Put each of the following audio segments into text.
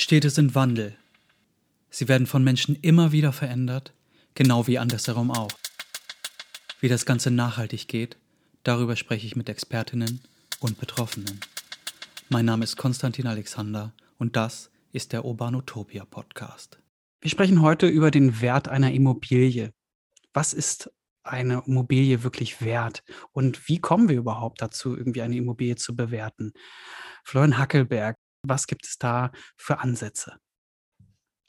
Städte sind Wandel. Sie werden von Menschen immer wieder verändert, genau wie andersherum auch. Wie das Ganze nachhaltig geht, darüber spreche ich mit Expertinnen und Betroffenen. Mein Name ist Konstantin Alexander und das ist der Urbanutopia Podcast. Wir sprechen heute über den Wert einer Immobilie. Was ist eine Immobilie wirklich wert? Und wie kommen wir überhaupt dazu, irgendwie eine Immobilie zu bewerten? Florian Hackelberg, was gibt es da für Ansätze?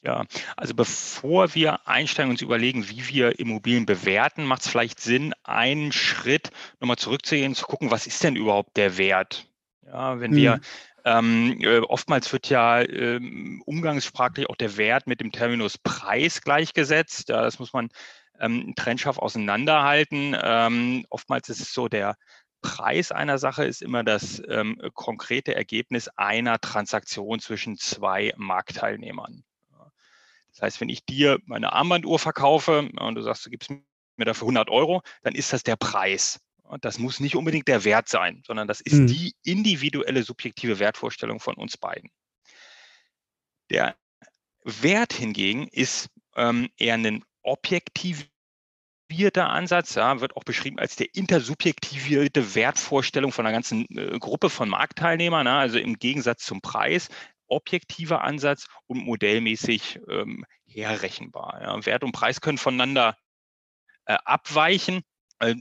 Ja, also bevor wir einsteigen und uns überlegen, wie wir Immobilien bewerten, macht es vielleicht Sinn, einen Schritt nochmal zurückzugehen, zu gucken, was ist denn überhaupt der Wert? Ja, wenn wir hm. ähm, äh, oftmals wird ja ähm, umgangssprachlich auch der Wert mit dem Terminus Preis gleichgesetzt. Ja, das muss man ähm, trennscharf auseinanderhalten. Ähm, oftmals ist es so, der Preis einer Sache ist immer das ähm, konkrete Ergebnis einer Transaktion zwischen zwei Marktteilnehmern. Das heißt, wenn ich dir meine Armbanduhr verkaufe und du sagst, du gibst mir dafür 100 Euro, dann ist das der Preis. Und das muss nicht unbedingt der Wert sein, sondern das ist mhm. die individuelle subjektive Wertvorstellung von uns beiden. Der Wert hingegen ist ähm, eher ein objektiv intersubjektivierter Ansatz, ja, wird auch beschrieben als der intersubjektivierte Wertvorstellung von einer ganzen äh, Gruppe von Marktteilnehmern, ja, also im Gegensatz zum Preis, objektiver Ansatz und modellmäßig ähm, herrechenbar. Ja. Wert und Preis können voneinander äh, abweichen, äh,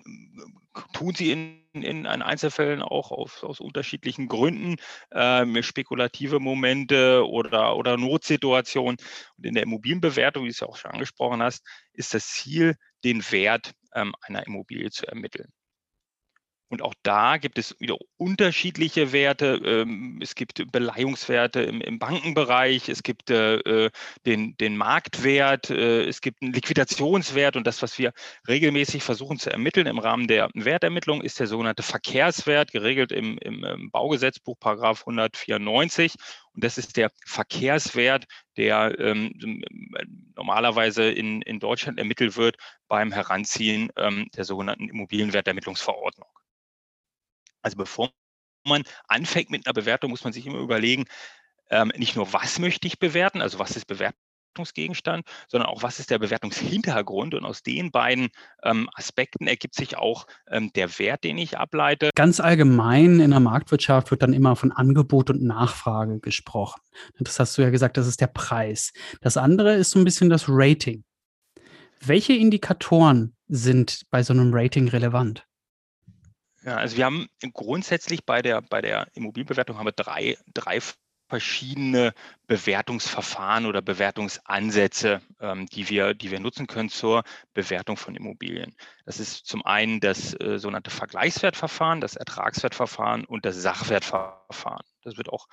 tun sie in, in Einzelfällen auch auf, aus unterschiedlichen Gründen, äh, spekulative Momente oder, oder Notsituationen. Und in der Immobilienbewertung, wie du es ja auch schon angesprochen hast, ist das Ziel, den Wert ähm, einer Immobilie zu ermitteln. Und auch da gibt es wieder unterschiedliche Werte. Ähm, es gibt Beleihungswerte im, Bankenbereich, es gibt äh, äh, den, den Marktwert, äh, es gibt einen Liquidationswert und das, was wir regelmäßig versuchen zu ermitteln im Rahmen der Wertermittlung, ist der sogenannte Verkehrswert, geregelt im, im Baugesetzbuch Paragraph 194. Und das ist der Verkehrswert, der ähm, normalerweise in, in Deutschland ermittelt wird beim Heranziehen ähm, der sogenannten Immobilienwertermittlungsverordnung. Also bevor man anfängt mit einer Bewertung, muss man sich immer überlegen, ähm, nicht nur, was möchte ich bewerten, also was ist Bewertungsgegenstand, sondern auch, was ist der Bewertungshintergrund. Und aus den beiden ähm, Aspekten ergibt sich auch ähm, der Wert, den ich ableite. Ganz allgemein in der Marktwirtschaft wird dann immer von Angebot und Nachfrage gesprochen. Das hast du ja gesagt, das ist der Preis. Das andere ist so ein bisschen das Rating. Welche Indikatoren sind bei so einem Rating relevant? Ja, also wir haben grundsätzlich bei der, bei der Immobilienbewertung haben wir drei, drei verschiedene Bewertungsverfahren oder Bewertungsansätze, ähm, die, wir, die wir nutzen können zur Bewertung von Immobilien. Das ist zum einen das äh, sogenannte Vergleichswertverfahren, das Ertragswertverfahren und das Sachwertverfahren. Das wird auch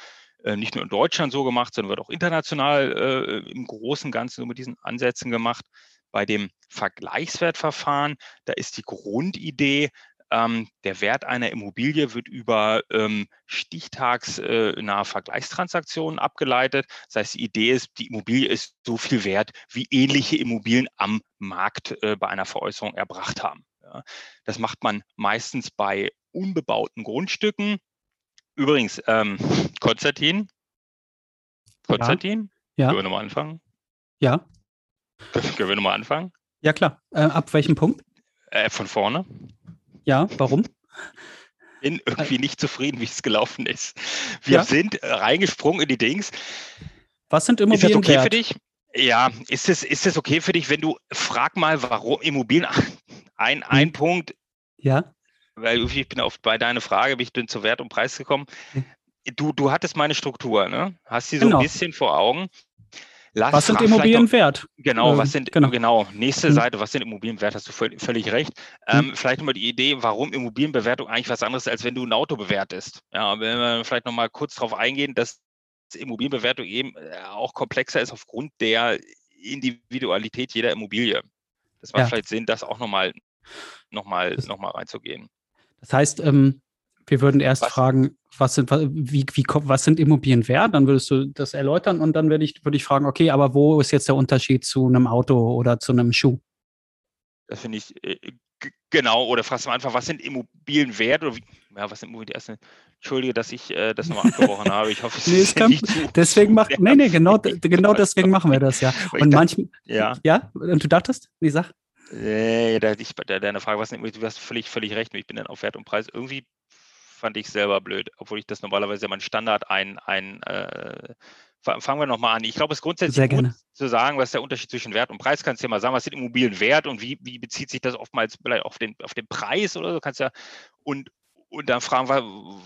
äh, nicht nur in Deutschland so gemacht, sondern wird auch international äh, im Großen und Ganzen mit diesen Ansätzen gemacht. Bei dem Vergleichswertverfahren, da ist die Grundidee, ähm, der Wert einer Immobilie wird über ähm, stichtagsnahe Vergleichstransaktionen abgeleitet. Das heißt, die Idee ist, die Immobilie ist so viel wert, wie ähnliche Immobilien am Markt äh, bei einer Veräußerung erbracht haben. Ja. Das macht man meistens bei unbebauten Grundstücken. Übrigens, ähm, Konstantin, Konstantin, ja. können wir nochmal anfangen? Ja. Können wir nochmal anfangen? Ja, klar. Äh, ab welchem Punkt? Äh, von vorne. Ja, warum? Bin irgendwie nicht zufrieden, wie es gelaufen ist. Wir ja. sind reingesprungen in die Dings. Was sind Immobilien? Ist das okay wert? für dich? Ja, ist es, ist es okay für dich, wenn du frag mal, warum Immobilien? Ein, ein hm. Punkt. Ja. Weil ich bin auf bei deiner Frage, bin ich zu Wert und Preis gekommen. Hm. Du, du hattest meine Struktur, ne? Hast sie so genau. ein bisschen vor Augen. Lass was sind Immobilien wert? Genau, was sind, genau. genau, nächste mhm. Seite, was sind Immobilien wert? Hast du völlig, völlig recht. Ähm, mhm. Vielleicht nochmal die Idee, warum Immobilienbewertung eigentlich was anderes ist, als wenn du ein Auto bewertest. Ja, wenn wir vielleicht nochmal kurz darauf eingehen, dass Immobilienbewertung eben äh, auch komplexer ist aufgrund der Individualität jeder Immobilie. Das macht ja. vielleicht Sinn, das auch nochmal noch mal, noch mal reinzugehen. Das heißt, ähm, wir würden erst was? fragen, was sind, wie, wie, was sind Immobilien wert? Dann würdest du das erläutern und dann würde ich, würde ich fragen, okay, aber wo ist jetzt der Unterschied zu einem Auto oder zu einem Schuh? Das finde ich äh, genau. Oder fragst du einfach, was sind Immobilien wert oder wie, ja, was sind Immobilien? Erste, Entschuldige, dass ich äh, das nochmal abgebrochen habe. Ich hoffe, es nee, ist kann, nicht zu. Deswegen macht, nee, nee, genau, genau deswegen machen wir das ja. Und manchmal, ja. ja, und du dachtest, wie sag? Äh, ich, deine Frage, was du hast völlig, völlig recht. Ich bin dann auf Wert und Preis. Irgendwie fand ich selber blöd, obwohl ich das normalerweise mein Standard ein, ein äh, fangen wir nochmal an. Ich glaube, es ist grundsätzlich gut zu sagen, was ist der Unterschied zwischen Wert und Preis. Kannst du ja mal sagen, was sind Immobilien wert und wie, wie bezieht sich das oftmals vielleicht auf den, auf den Preis oder so? Kannst ja und, und dann fragen wir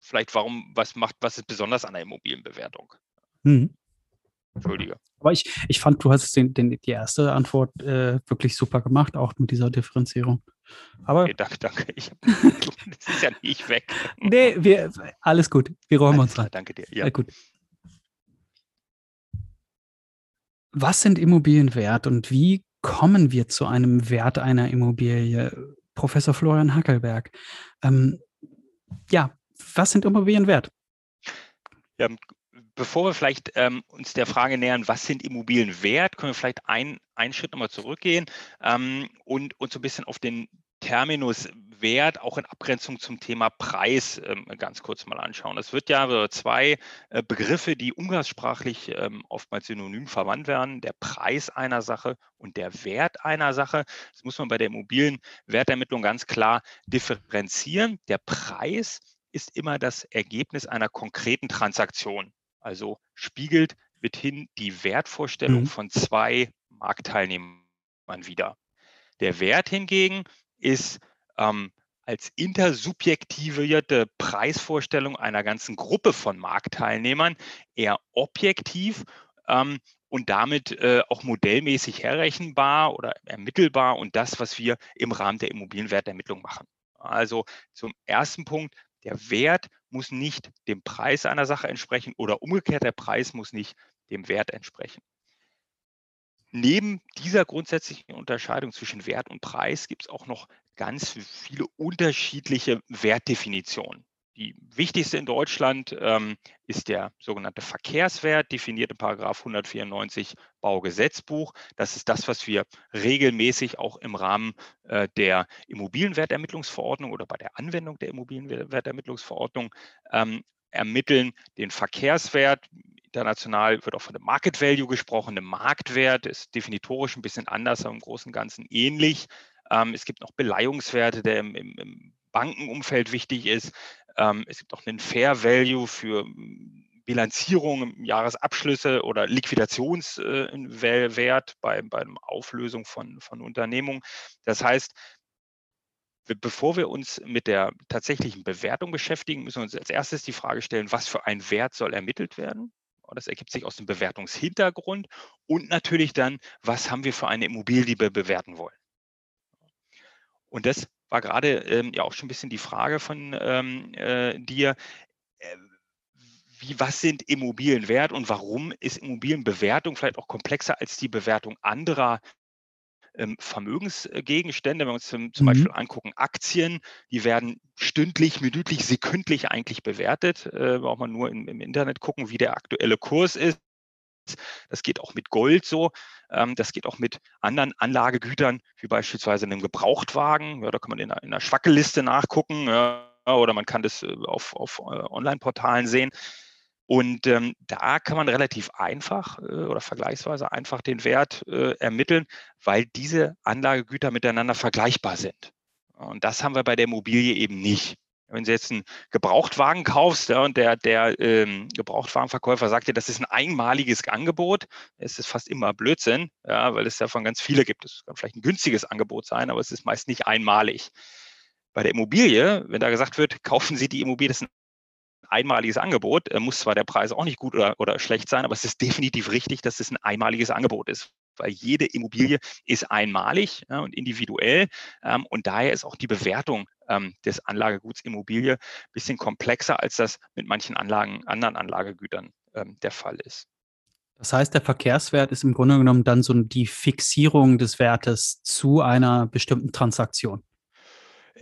vielleicht, warum, was macht, was ist besonders an der Immobilienbewertung? Mhm. Entschuldige. Aber ich, ich fand, du hast den, den, die erste Antwort äh, wirklich super gemacht, auch mit dieser Differenzierung. Aber okay, danke, danke. Ich das ist ja nicht weg. nee, wir, alles gut. Wir räumen alles uns rein. Danke dir. Ja. ja. gut. Was sind Immobilien wert und wie kommen wir zu einem Wert einer Immobilie? Professor Florian Hackelberg. Ähm, ja, was sind Immobilien wert? Ja, bevor wir vielleicht ähm, uns der Frage nähern, was sind Immobilien wert, können wir vielleicht ein, einen Schritt nochmal zurückgehen ähm, und uns so ein bisschen auf den Terminus Wert auch in Abgrenzung zum Thema Preis ähm, ganz kurz mal anschauen. Es wird ja zwei äh, Begriffe, die umgangssprachlich ähm, oftmals synonym verwandt werden, der Preis einer Sache und der Wert einer Sache. Das muss man bei der Immobilienwertermittlung ganz klar differenzieren. Der Preis ist immer das Ergebnis einer konkreten Transaktion. Also spiegelt mithin die Wertvorstellung mhm. von zwei Marktteilnehmern wieder. Der Wert hingegen ist ähm, als intersubjektivierte Preisvorstellung einer ganzen Gruppe von Marktteilnehmern eher objektiv ähm, und damit äh, auch modellmäßig herrechenbar oder ermittelbar und das, was wir im Rahmen der Immobilienwertermittlung machen. Also zum ersten Punkt, der Wert muss nicht dem Preis einer Sache entsprechen oder umgekehrt, der Preis muss nicht dem Wert entsprechen. Neben dieser grundsätzlichen Unterscheidung zwischen Wert und Preis gibt es auch noch ganz viele unterschiedliche Wertdefinitionen. Die wichtigste in Deutschland ähm, ist der sogenannte Verkehrswert, definiert in 194 Baugesetzbuch. Das ist das, was wir regelmäßig auch im Rahmen äh, der Immobilienwertermittlungsverordnung oder bei der Anwendung der Immobilienwertermittlungsverordnung ähm, ermitteln. Den Verkehrswert, international wird auch von dem Market Value gesprochen. Der Marktwert ist definitorisch ein bisschen anders, aber im Großen und Ganzen ähnlich. Ähm, es gibt noch Beleihungswerte, der im, im, im Bankenumfeld wichtig ist. Ähm, es gibt auch einen Fair Value für hm, Bilanzierung, Jahresabschlüsse oder Liquidationswert bei, bei der Auflösung von, von Unternehmungen. Das heißt, bevor wir uns mit der tatsächlichen Bewertung beschäftigen, müssen wir uns als erstes die Frage stellen, was für ein Wert soll ermittelt werden? Das ergibt sich aus dem Bewertungshintergrund und natürlich dann, was haben wir für eine Immobilie, die wir bewerten wollen. Und das war gerade ähm, ja auch schon ein bisschen die Frage von ähm, äh, dir. Äh, wie, was sind Immobilien wert und warum ist Immobilienbewertung vielleicht auch komplexer als die Bewertung anderer ähm, Vermögensgegenstände? Wenn wir uns zum, zum mhm. Beispiel angucken, Aktien, die werden stündlich, minütlich, sekündlich eigentlich bewertet. Äh, braucht man nur im, im Internet gucken, wie der aktuelle Kurs ist. Das geht auch mit Gold so. Ähm, das geht auch mit anderen Anlagegütern, wie beispielsweise einem Gebrauchtwagen. Ja, da kann man in einer, in einer Schwackelliste nachgucken oder man kann das äh, auf, auf äh, Online-Portalen sehen. Und ähm, da kann man relativ einfach äh, oder vergleichsweise einfach den Wert äh, ermitteln, weil diese Anlagegüter miteinander vergleichbar sind. Und das haben wir bei der Immobilie eben nicht. Wenn du jetzt einen Gebrauchtwagen kaufst ja, und der, der ähm, Gebrauchtwagenverkäufer sagt dir, das ist ein einmaliges Angebot, es ist fast immer Blödsinn, ja, weil es davon ganz viele gibt. Es kann vielleicht ein günstiges Angebot sein, aber es ist meist nicht einmalig. Bei der Immobilie, wenn da gesagt wird, kaufen Sie die Immobilie, das ist ein einmaliges Angebot, äh, muss zwar der Preis auch nicht gut oder, oder schlecht sein, aber es ist definitiv richtig, dass es ein einmaliges Angebot ist weil jede Immobilie ist einmalig ja, und individuell. Ähm, und daher ist auch die Bewertung ähm, des Anlageguts Immobilie ein bisschen komplexer, als das mit manchen Anlagen, anderen Anlagegütern ähm, der Fall ist. Das heißt, der Verkehrswert ist im Grunde genommen dann so die Fixierung des Wertes zu einer bestimmten Transaktion.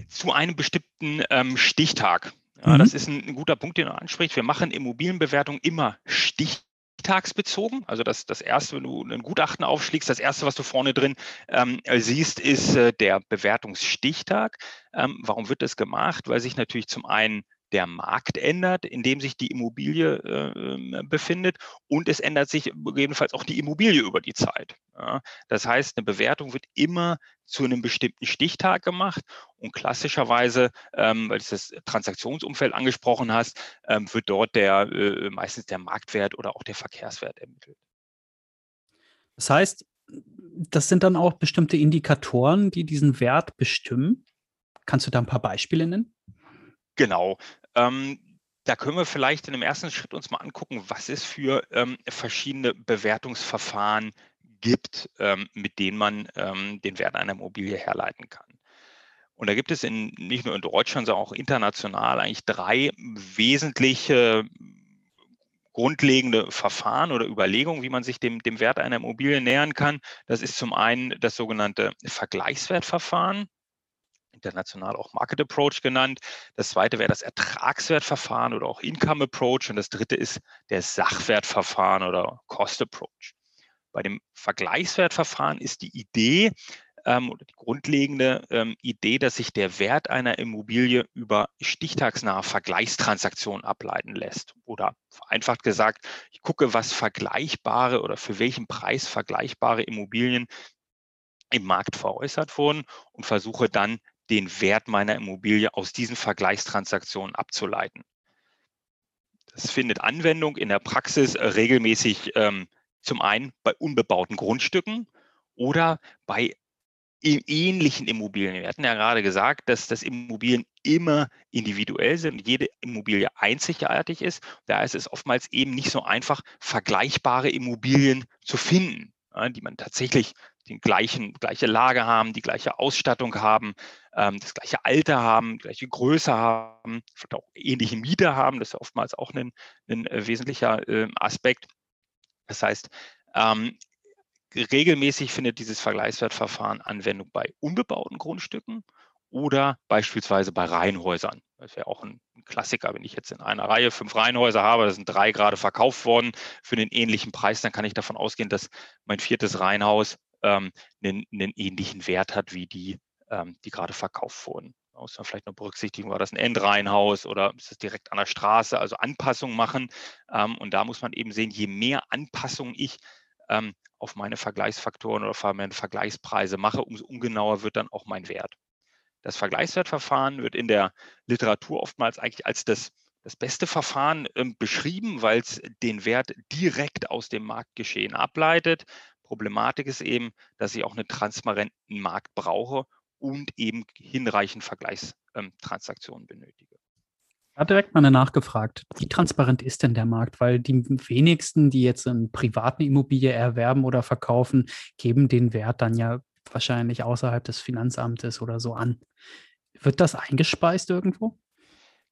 Zu einem bestimmten ähm, Stichtag. Ja, mhm. Das ist ein, ein, guter Punkt, den du ansprichst. Wir machen Immobilienbewertung immer stichtag stichtagsbezogen. Also das, das erste, wenn du ein Gutachten aufschlägst, das erste, was du vorne drin ähm, siehst, ist äh, der Bewertungsstichtag. Ähm, warum wird das gemacht? Weil sich natürlich zum einen der Markt ändert, in dem sich die Immobilie äh, befindet und es ändert sich gegebenenfalls auch die Immobilie über die Zeit. Ja. Das heißt, eine Bewertung wird immer zu einem bestimmten Stichtag gemacht und klassischerweise, ähm, weil du das Transaktionsumfeld angesprochen hast, ähm, wird dort der äh, meistens der Marktwert oder auch der Verkehrswert ermittelt. Das heißt, das sind dann auch bestimmte Indikatoren, die diesen Wert bestimmen. Kannst du da ein paar Beispiele nennen? Genau. Ähm, da können wir vielleicht in dem ersten Schritt uns mal angucken, was es für ähm, verschiedene Bewertungsverfahren gibt, ähm, mit denen man ähm, den Wert einer Immobilie herleiten kann. Und da gibt es in, nicht nur in Deutschland, sondern auch international eigentlich drei wesentliche grundlegende Verfahren oder Überlegungen, wie man sich dem, dem Wert einer Immobilie nähern kann. Das ist zum einen das sogenannte Vergleichswertverfahren international auch Market Approach genannt. Das zweite wäre das Ertragswertverfahren oder auch Income Approach. Und das dritte ist der Sachwertverfahren oder Cost Approach. Bei dem Vergleichswertverfahren ist die Idee ähm, oder die grundlegende ähm, Idee, dass sich der Wert einer Immobilie über stichtagsnahe Vergleichstransaktionen ableiten lässt. Oder vereinfacht gesagt, ich gucke, was vergleichbare oder für welchen Preis vergleichbare Immobilien im Markt veräußert wurden und versuche dann den Wert meiner Immobilie aus diesen Vergleichstransaktionen abzuleiten. Das findet Anwendung in der Praxis äh, regelmäßig ähm, zum einen bei unbebauten Grundstücken oder bei ähnlichen Immobilien. Wir hatten ja gerade gesagt, dass das Immobilien immer individuell sind jede Immobilie einzigartig ist. Da ist es oftmals eben nicht so einfach, vergleichbare Immobilien zu finden, die man tatsächlich die gleichen, gleiche Lage haben, die gleiche Ausstattung haben, ähm, das gleiche Alter haben, gleiche Größe haben, vielleicht auch ähnliche Miete haben. Das ist oftmals auch ein, ein wesentlicher äh, Aspekt. Das heißt, ähm, regelmäßig findet dieses Vergleichswertverfahren Anwendung bei unbebauten Grundstücken oder beispielsweise bei Reihenhäusern. Das wäre auch ein, Klassiker. Wenn ich jetzt in einer Reihe fünf Reihenhäuser habe, da sind drei gerade verkauft worden für einen ähnlichen Preis, dann kann ich davon ausgehen, dass mein viertes Reihenhaus ähm, einen, einen, ähnlichen Wert hat wie die, ähm, die gerade verkauft wurden. Muss man vielleicht noch berücksichtigen, war das ein Endreihenhaus oder ist das direkt an der Straße, also Anpassungen machen. Ähm, und da muss man eben sehen, je mehr Anpassungen ich ähm, auf meine Vergleichsfaktoren oder auf meine Vergleichspreise mache, umso ungenauer wird dann auch mein Wert. Das Vergleichswertverfahren wird in der Literatur oftmals eigentlich als das, das beste Verfahren ähm, beschrieben, weil es den Wert direkt aus dem Marktgeschehen ableitet. Problematik ist eben, dass ich auch einen transparenten Markt brauche und eben hinreichend Vergleichstransaktionen benötige. Ich habe direkt mal nachgefragt, wie transparent ist denn der Markt? Weil die wenigsten, die jetzt eine private Immobilie erwerben oder verkaufen, geben den Wert dann ja wahrscheinlich außerhalb des Finanzamtes oder so an. Wird das eingespeist irgendwo?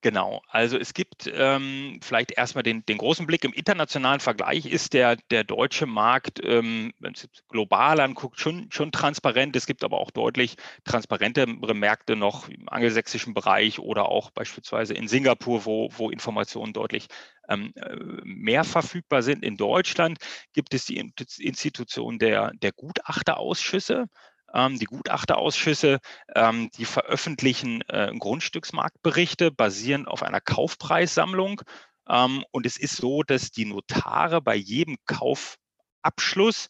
Genau, also es gibt ähm, vielleicht erstmal den, den großen Blick. Im internationalen Vergleich ist der, der deutsche Markt, ähm, wenn es global anguckt, schon, schon transparent. Es gibt aber auch deutlich transparentere Märkte noch im angelsächsischen Bereich oder auch beispielsweise in Singapur, wo, wo Informationen deutlich ähm, äh, mehr verfügbar sind. In Deutschland gibt es die Institution der, der Gutachterausschüsse. Ähm, die Gutachterausschüsse, ähm, die veröffentlichen äh, Grundstücksmarktberichte basierend auf einer Kaufpreissammlung. Ähm, und es ist so, dass die Notare bei jedem Kaufabschluss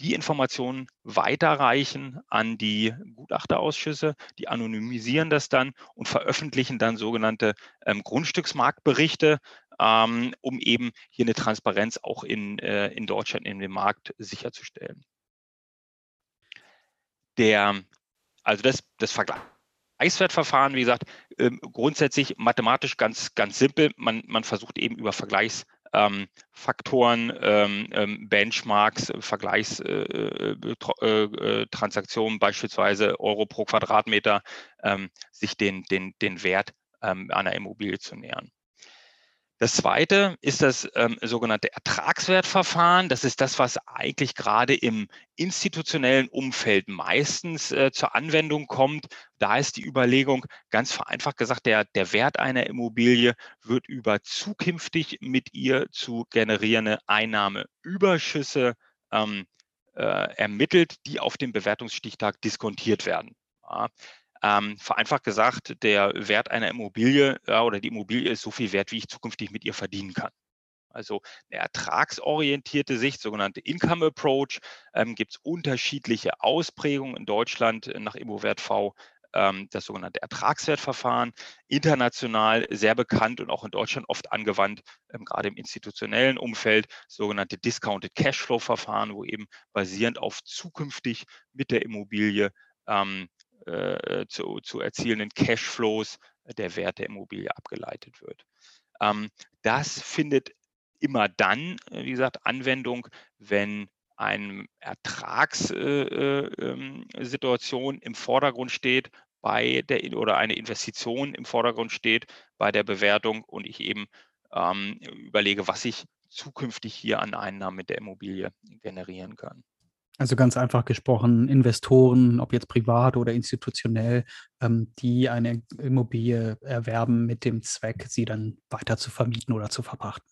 die Informationen weiterreichen an die Gutachterausschüsse. Die anonymisieren das dann und veröffentlichen dann sogenannte Grundstücksmarktberichte, um eben hier eine Transparenz auch in, äh, in Deutschland in dem Markt sicherzustellen der, also das, das Vergleichswertverfahren, wie gesagt, ähm, grundsätzlich mathematisch ganz, ganz simpel. Man, man versucht eben über Vergleichsfaktoren, ähm, ähm, Benchmarks, Vergleichstransaktionen, äh, äh, beispielsweise Euro pro Quadratmeter, sich den, den, den Wert einer Immobilie zu nähern. Das zweite ist das ähm, sogenannte Ertragswertverfahren. Das ist das, was eigentlich gerade im institutionellen Umfeld meistens äh, zur Anwendung kommt. Da ist die Überlegung, ganz vereinfacht gesagt, der, der Wert einer Immobilie wird über zukünftig mit ihr zu generierende Einnahmeüberschüsse ähm, äh, ermittelt, die auf dem Bewertungsstichtag diskontiert werden. Ja. Ähm, vereinfacht gesagt, der Wert einer Immobilie ja, oder die Immobilie ist so viel wert, wie ich zukünftig mit ihr verdienen kann. Also eine ertragsorientierte Sicht, sogenannte Income Approach, ähm, gibt es unterschiedliche Ausprägungen in Deutschland nach ImmoWert V ähm, das sogenannte Ertragswertverfahren, international sehr bekannt und auch in Deutschland oft angewandt, ähm, gerade im institutionellen Umfeld, sogenannte Discounted Cashflow-Verfahren, wo eben basierend auf zukünftig mit der Immobilie ähm, äh, zu, zu erzielenden Cashflows der Wert der Immobilie abgeleitet wird. Ähm, das findet immer dann, äh, wie gesagt, Anwendung, wenn eine Ertragssituation äh, äh, im Vordergrund steht bei der oder eine Investition im Vordergrund steht bei der Bewertung und ich eben ähm, überlege, was ich zukünftig hier an Einnahmen mit der Immobilie generieren kann. Also ganz einfach gesprochen, Investoren, ob jetzt privat oder institutionell, ähm, die eine Immobilie erwerben mit dem Zweck, sie dann weiter zu vermieten oder zu verpachten.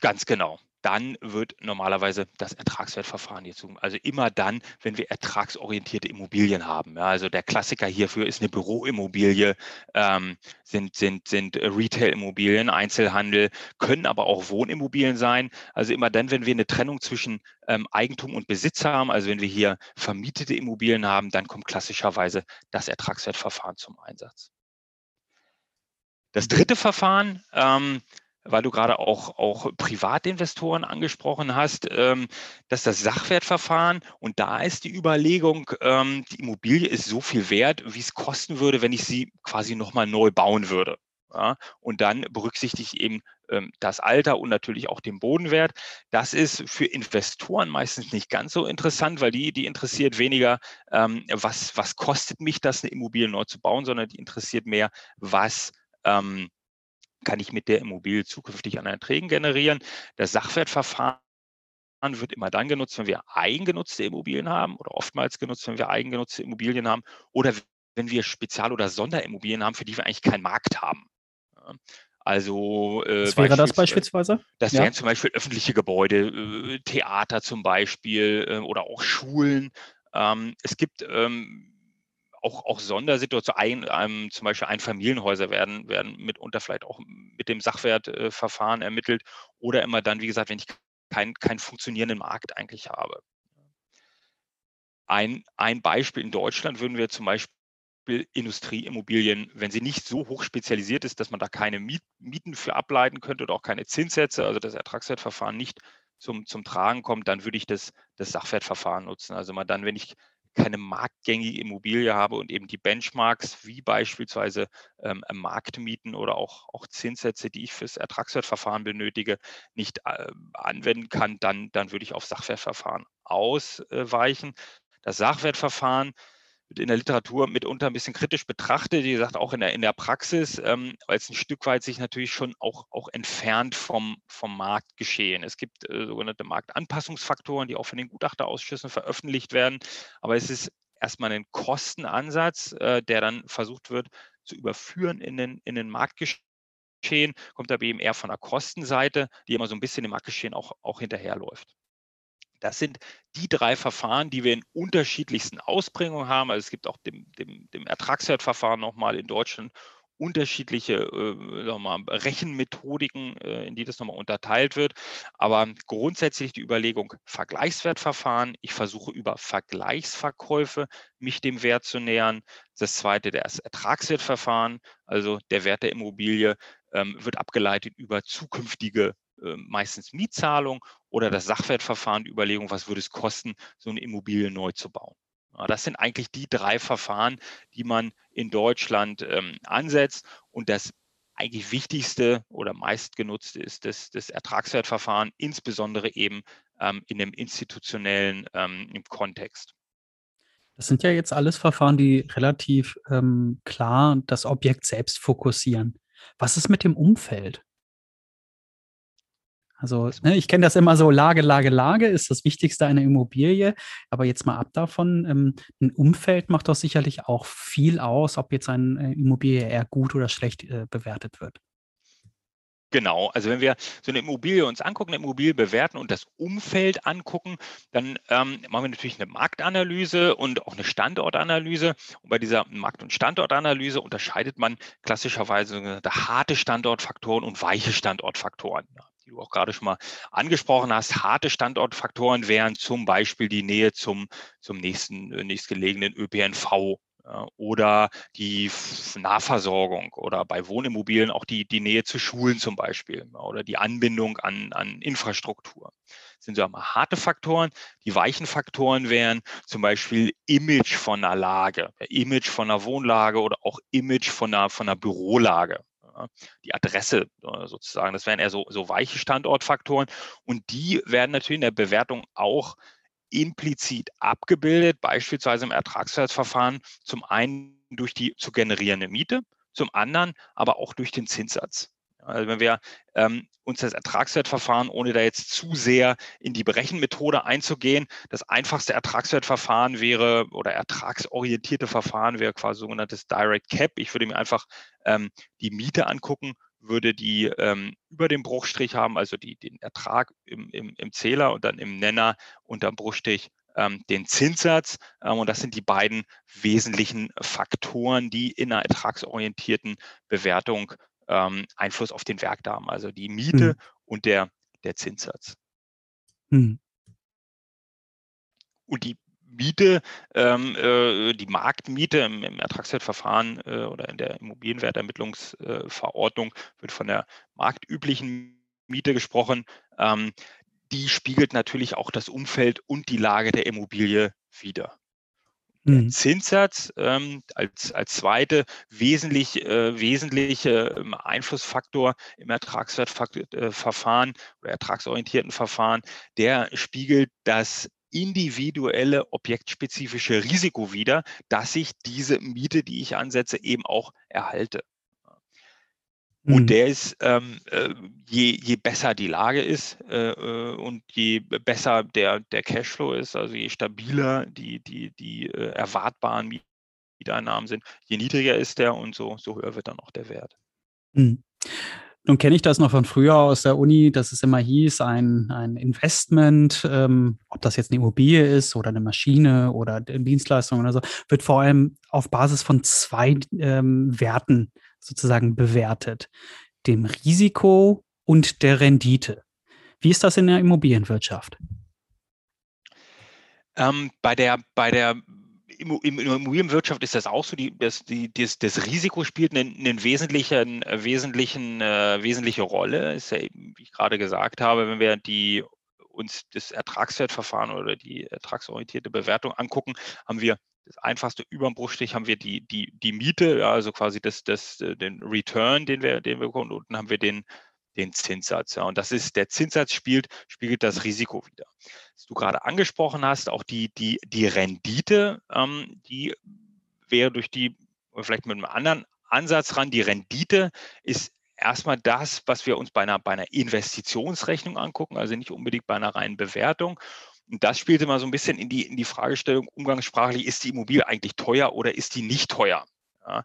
Ganz genau dann wird normalerweise das Ertragswertverfahren hier zu. Also immer dann, wenn wir ertragsorientierte Immobilien haben. Ja, also der Klassiker hierfür ist eine Büroimmobilie, ähm, sind, sind, sind Retail-Immobilien, Einzelhandel, können aber auch Wohnimmobilien sein. Also immer dann, wenn wir eine Trennung zwischen ähm, Eigentum und Besitz haben, also wenn wir hier vermietete Immobilien haben, dann kommt klassischerweise das Ertragswertverfahren zum Einsatz. Das dritte Verfahren ähm, weil du gerade auch, auch Privatinvestoren angesprochen hast, ähm, dass das Sachwertverfahren und da ist die Überlegung, ähm, die Immobilie ist so viel wert, wie es kosten würde, wenn ich sie quasi nochmal neu bauen würde. Ja, und dann berücksichtige ich eben ähm, das Alter und natürlich auch den Bodenwert. Das ist für Investoren meistens nicht ganz so interessant, weil die, die interessiert weniger, ähm, was, was kostet mich das, eine Immobilie neu zu bauen, sondern die interessiert mehr, was ähm, kann ich mit der Immobilie zukünftig an Erträgen generieren. Das Sachwertverfahren wird immer dann genutzt, wenn wir eigengenutzte Immobilien haben oder oftmals genutzt, wenn wir eigengenutzte Immobilien haben oder wenn wir Spezial- oder Sonderimmobilien haben, für die wir eigentlich keinen Markt haben. Also, äh, Was wäre das beispielsweise? Das ja. wären zum Beispiel öffentliche Gebäude, äh, Theater zum Beispiel äh, oder auch Schulen. Ähm, es gibt ähm, auch, auch Sondersituationen, ein, zum Beispiel Einfamilienhäuser werden, werden mitunter vielleicht auch mit dem Sachwertverfahren äh, ermittelt oder immer dann, wie gesagt, wenn ich keinen kein funktionierenden Markt eigentlich habe. Ein, ein Beispiel in Deutschland würden wir zum Beispiel Industrieimmobilien, wenn sie nicht so hoch spezialisiert ist, dass man da keine Miet, Mieten für ableiten könnte oder auch keine Zinssätze, also das Ertragswertverfahren nicht zum, zum Tragen kommt, dann würde ich das, das Sachwertverfahren nutzen. Also mal dann, wenn ich keine marktgängige Immobilie habe und eben die Benchmarks wie beispielsweise ähm, Marktmieten oder auch, auch Zinssätze, die ich fürs Ertragswertverfahren benötige, nicht äh, anwenden kann, dann, dann würde ich auf Sachwertverfahren ausweichen. Das Sachwertverfahren in der Literatur mitunter ein bisschen kritisch betrachtet, wie gesagt, auch in der, in der Praxis, ähm, weil es ein Stück weit sich natürlich schon auch, auch entfernt vom, vom Marktgeschehen. Es gibt äh, sogenannte Marktanpassungsfaktoren, die auch von den Gutachterausschüssen veröffentlicht werden, aber es ist erstmal ein Kostenansatz, äh, der dann versucht wird zu überführen in den, in den Marktgeschehen, kommt aber eben eher von der Kostenseite, die immer so ein bisschen im Marktgeschehen auch, auch hinterherläuft. Das sind die drei Verfahren, die wir in unterschiedlichsten Ausprägungen haben. Also es gibt auch dem, dem, dem Ertragswertverfahren nochmal in Deutschland unterschiedliche äh, mal, Rechenmethodiken, äh, in die das nochmal unterteilt wird. Aber grundsätzlich die Überlegung Vergleichswertverfahren. Ich versuche über Vergleichsverkäufe mich dem Wert zu nähern. Das zweite, das Ertragswertverfahren, also der Wert der Immobilie, ähm, wird abgeleitet über zukünftige meistens Mietzahlung oder das Sachwertverfahren, die Überlegung, was würde es kosten, so eine Immobilie neu zu bauen. Das sind eigentlich die drei Verfahren, die man in Deutschland ähm, ansetzt. Und das eigentlich wichtigste oder meistgenutzte ist das, das Ertragswertverfahren, insbesondere eben ähm, in dem institutionellen ähm, Kontext. Das sind ja jetzt alles Verfahren, die relativ ähm, klar das Objekt selbst fokussieren. Was ist mit dem Umfeld? Also ne, ich kenne das immer so, Lage, Lage, Lage ist das Wichtigste einer Immobilie. Aber jetzt mal ab davon, ähm, ein Umfeld macht doch sicherlich auch viel aus, ob jetzt eine Immobilie eher gut oder schlecht äh, bewertet wird. Genau, also wenn wir so eine Immobilie uns angucken, eine Immobilie bewerten und das Umfeld angucken, dann ähm, machen wir natürlich eine Marktanalyse und auch eine Standortanalyse. Und bei dieser Markt- und Standortanalyse unterscheidet man klassischerweise harte Standortfaktoren und weiche Standortfaktoren. Die du auch gerade schon mal angesprochen hast. Harte Standortfaktoren wären zum Beispiel die Nähe zum, zum nächsten, äh, nächstgelegenen ÖPNV oder die Nahversorgung oder bei Wohnimmobilien auch die, die Nähe zu Schulen zum Beispiel oder die Anbindung an, an Infrastruktur. Das sind so einmal harte Faktoren. Die weichen Faktoren wären zum Beispiel Image von einer Lage, Image von einer Wohnlage oder auch Image von einer, von einer Bürolage. Die Adresse äh, sozusagen, das wären eher so, so weiche Standortfaktoren. Und die werden natürlich in der Bewertung auch implizit abgebildet, beispielsweise im Ertragswertverfahren, zum einen durch die zu generierende Miete, zum anderen aber auch durch den Zinssatz. Also wenn wir ähm, uns das Ertragswertverfahren, ohne da jetzt zu sehr in die Berechenmethode einzugehen, das einfachste Ertragswertverfahren wäre oder ertragsorientierte Verfahren wäre quasi sogenanntes Direct Cap. Ich würde mir einfach ähm, die Miete angucken würde die ähm, über dem Bruchstrich haben, also die, den Ertrag im, im, im Zähler und dann im Nenner unterm Bruchstrich ähm, den Zinssatz. Ähm, und das sind die beiden wesentlichen Faktoren, die in einer ertragsorientierten Bewertung ähm, Einfluss auf den haben, also die Miete mhm. und der, der Zinssatz. Mhm. Und die Miete, ähm, äh, die Marktmiete im, im Ertragswertverfahren äh, oder in der Immobilienwertermittlungsverordnung äh, wird von der marktüblichen Miete gesprochen. Ähm, die spiegelt natürlich auch das Umfeld und die Lage der Immobilie wider. Der mhm. Zinssatz ähm, als, als zweite wesentlich, äh, wesentliche ähm, Einflussfaktor im Ertragswertverfahren äh, oder ertragsorientierten Verfahren, der spiegelt das individuelle objektspezifische Risiko wider, dass ich diese Miete, die ich ansetze, eben auch erhalte. Und mhm. der ist, ähm, äh, je, je besser die Lage ist äh, äh, und je besser der, der Cashflow ist, also je stabiler die, die, die äh, erwartbaren Mieteinnahmen sind, je niedriger ist der und so, so höher wird dann auch der Wert. Mhm. Nun kenne ich das noch von früher aus der Uni, dass es immer hieß, ein, ein Investment, ähm, ob das jetzt eine Immobilie ist oder eine Maschine oder eine Dienstleistung oder so, wird vor allem auf Basis von zwei ähm, Werten sozusagen bewertet. Dem Risiko und der Rendite. Wie ist das in der Immobilienwirtschaft? Ähm, bei, der, bei der in der Immobilienwirtschaft ist das auch so, die, das, die, das, das Risiko spielt eine, eine wesentlichen, wesentlichen, äh, wesentliche Rolle. Ist ja eben, wie ich gerade gesagt habe, wenn wir die, uns das Ertragswertverfahren oder die ertragsorientierte Bewertung angucken, haben wir das einfachste über dem Bruchstrich haben wir die, die, die Miete, also quasi das, das, äh, den Return, den wir, den wir bekommen, und unten haben wir den, den Zinssatz. Ja. Und das ist, der Zinssatz spielt, spiegelt das Risiko wieder. Was du gerade angesprochen hast, auch die, die, die Rendite, ähm, die wäre durch die, vielleicht mit einem anderen Ansatz ran, die Rendite ist erstmal das, was wir uns bei einer, bei einer Investitionsrechnung angucken, also nicht unbedingt bei einer reinen Bewertung. Und das spielte mal so ein bisschen in die, in die Fragestellung umgangssprachlich, ist die Immobilie eigentlich teuer oder ist die nicht teuer? Ja,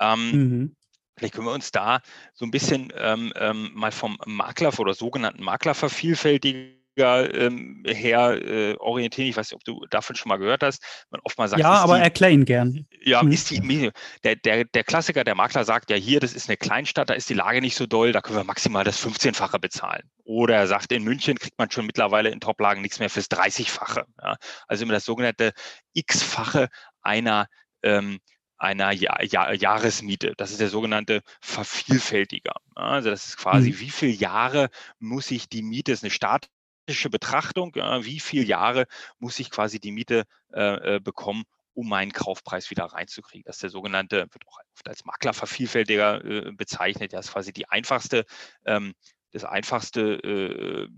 ähm, mhm. Vielleicht können wir uns da so ein bisschen ähm, ähm, mal vom Makler oder sogenannten Maklervervielfältiger ähm, her äh, orientieren. Ich weiß nicht, ob du davon schon mal gehört hast. Man oft mal sagt, ja, aber die, erklär ihn gern. Ja, hm. ist die, der, der, der Klassiker, der Makler sagt ja hier, das ist eine Kleinstadt, da ist die Lage nicht so doll, da können wir maximal das 15-fache bezahlen. Oder er sagt, in München kriegt man schon mittlerweile in Toplagen nichts mehr fürs 30-fache. Ja? Also immer das sogenannte X-fache einer ähm, einer ja ja Jahresmiete. Das ist der sogenannte Vervielfältiger. Also das ist quasi, mhm. wie viele Jahre muss ich die Miete, das ist eine statische Betrachtung, ja, wie viele Jahre muss ich quasi die Miete äh, äh, bekommen, um meinen Kaufpreis wieder reinzukriegen. Das ist der sogenannte, wird auch oft als Maklervervielfältiger äh, bezeichnet. Das ist quasi die einfachste, ähm, das einfachste äh,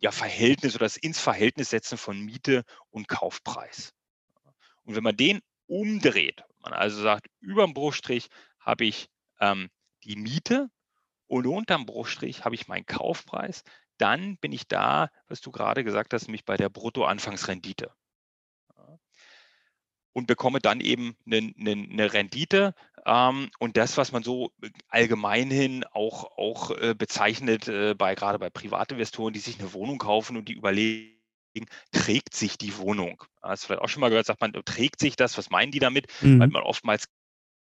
ja, Verhältnis oder das ins Verhältnis setzen von Miete und Kaufpreis. Und wenn man den umdreht, man also sagt, über dem Bruchstrich habe ich ähm, die Miete und unterm Bruchstrich habe ich meinen Kaufpreis. Dann bin ich da, was du gerade gesagt hast, nämlich bei der Bruttoanfangsrendite. Und bekomme dann eben eine, eine, eine Rendite. Ähm, und das, was man so allgemein hin auch, auch äh, bezeichnet, äh, bei, gerade bei Privatinvestoren, die sich eine Wohnung kaufen und die überlegen, trägt sich die Wohnung. Hast du vielleicht auch schon mal gehört, sagt man, trägt sich das? Was meinen die damit? Mhm. Weil man oftmals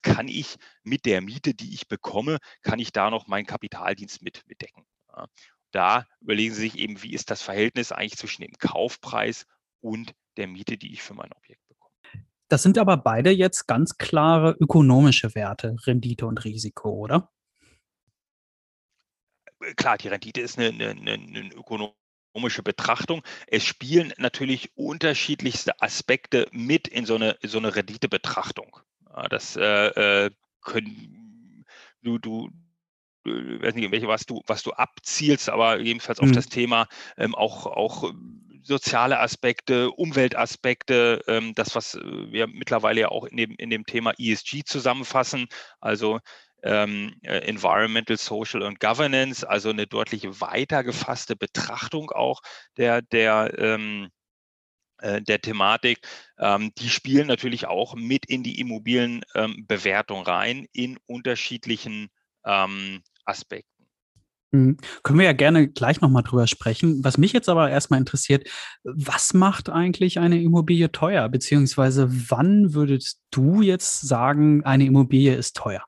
kann ich mit der Miete, die ich bekomme, kann ich da noch meinen Kapitaldienst mit, mitdecken. Ja. Da überlegen Sie sich eben, wie ist das Verhältnis eigentlich zwischen dem Kaufpreis und der Miete, die ich für mein Objekt bekomme. Das sind aber beide jetzt ganz klare ökonomische Werte, Rendite und Risiko, oder? Klar, die Rendite ist eine, eine, eine ökonomische Betrachtung. Es spielen natürlich unterschiedlichste Aspekte mit in so eine, so eine Renditebetrachtung. Das äh, äh, können du, du, ich weiß nicht, welche was du, was du abzielst, aber jedenfalls auf mhm. das Thema ähm, auch, auch soziale Aspekte, Umweltaspekte, ähm, das, was wir mittlerweile ja auch in dem, in dem Thema ESG zusammenfassen, also ähm, äh, Environmental, Social und Governance, also eine deutlich weiter gefasste Betrachtung auch der, der ähm, äh, der Thematik, ähm, die spielen natürlich auch mit in die Immobilienbewertung ähm, rein in unterschiedlichen ähm, Aspekten. Mhm. Können wir ja gerne gleich nochmal drüber sprechen. Was mich jetzt aber erstmal interessiert, was macht eigentlich eine Immobilie teuer? Beziehungsweise wann würdest du jetzt sagen, eine Immobilie ist teuer?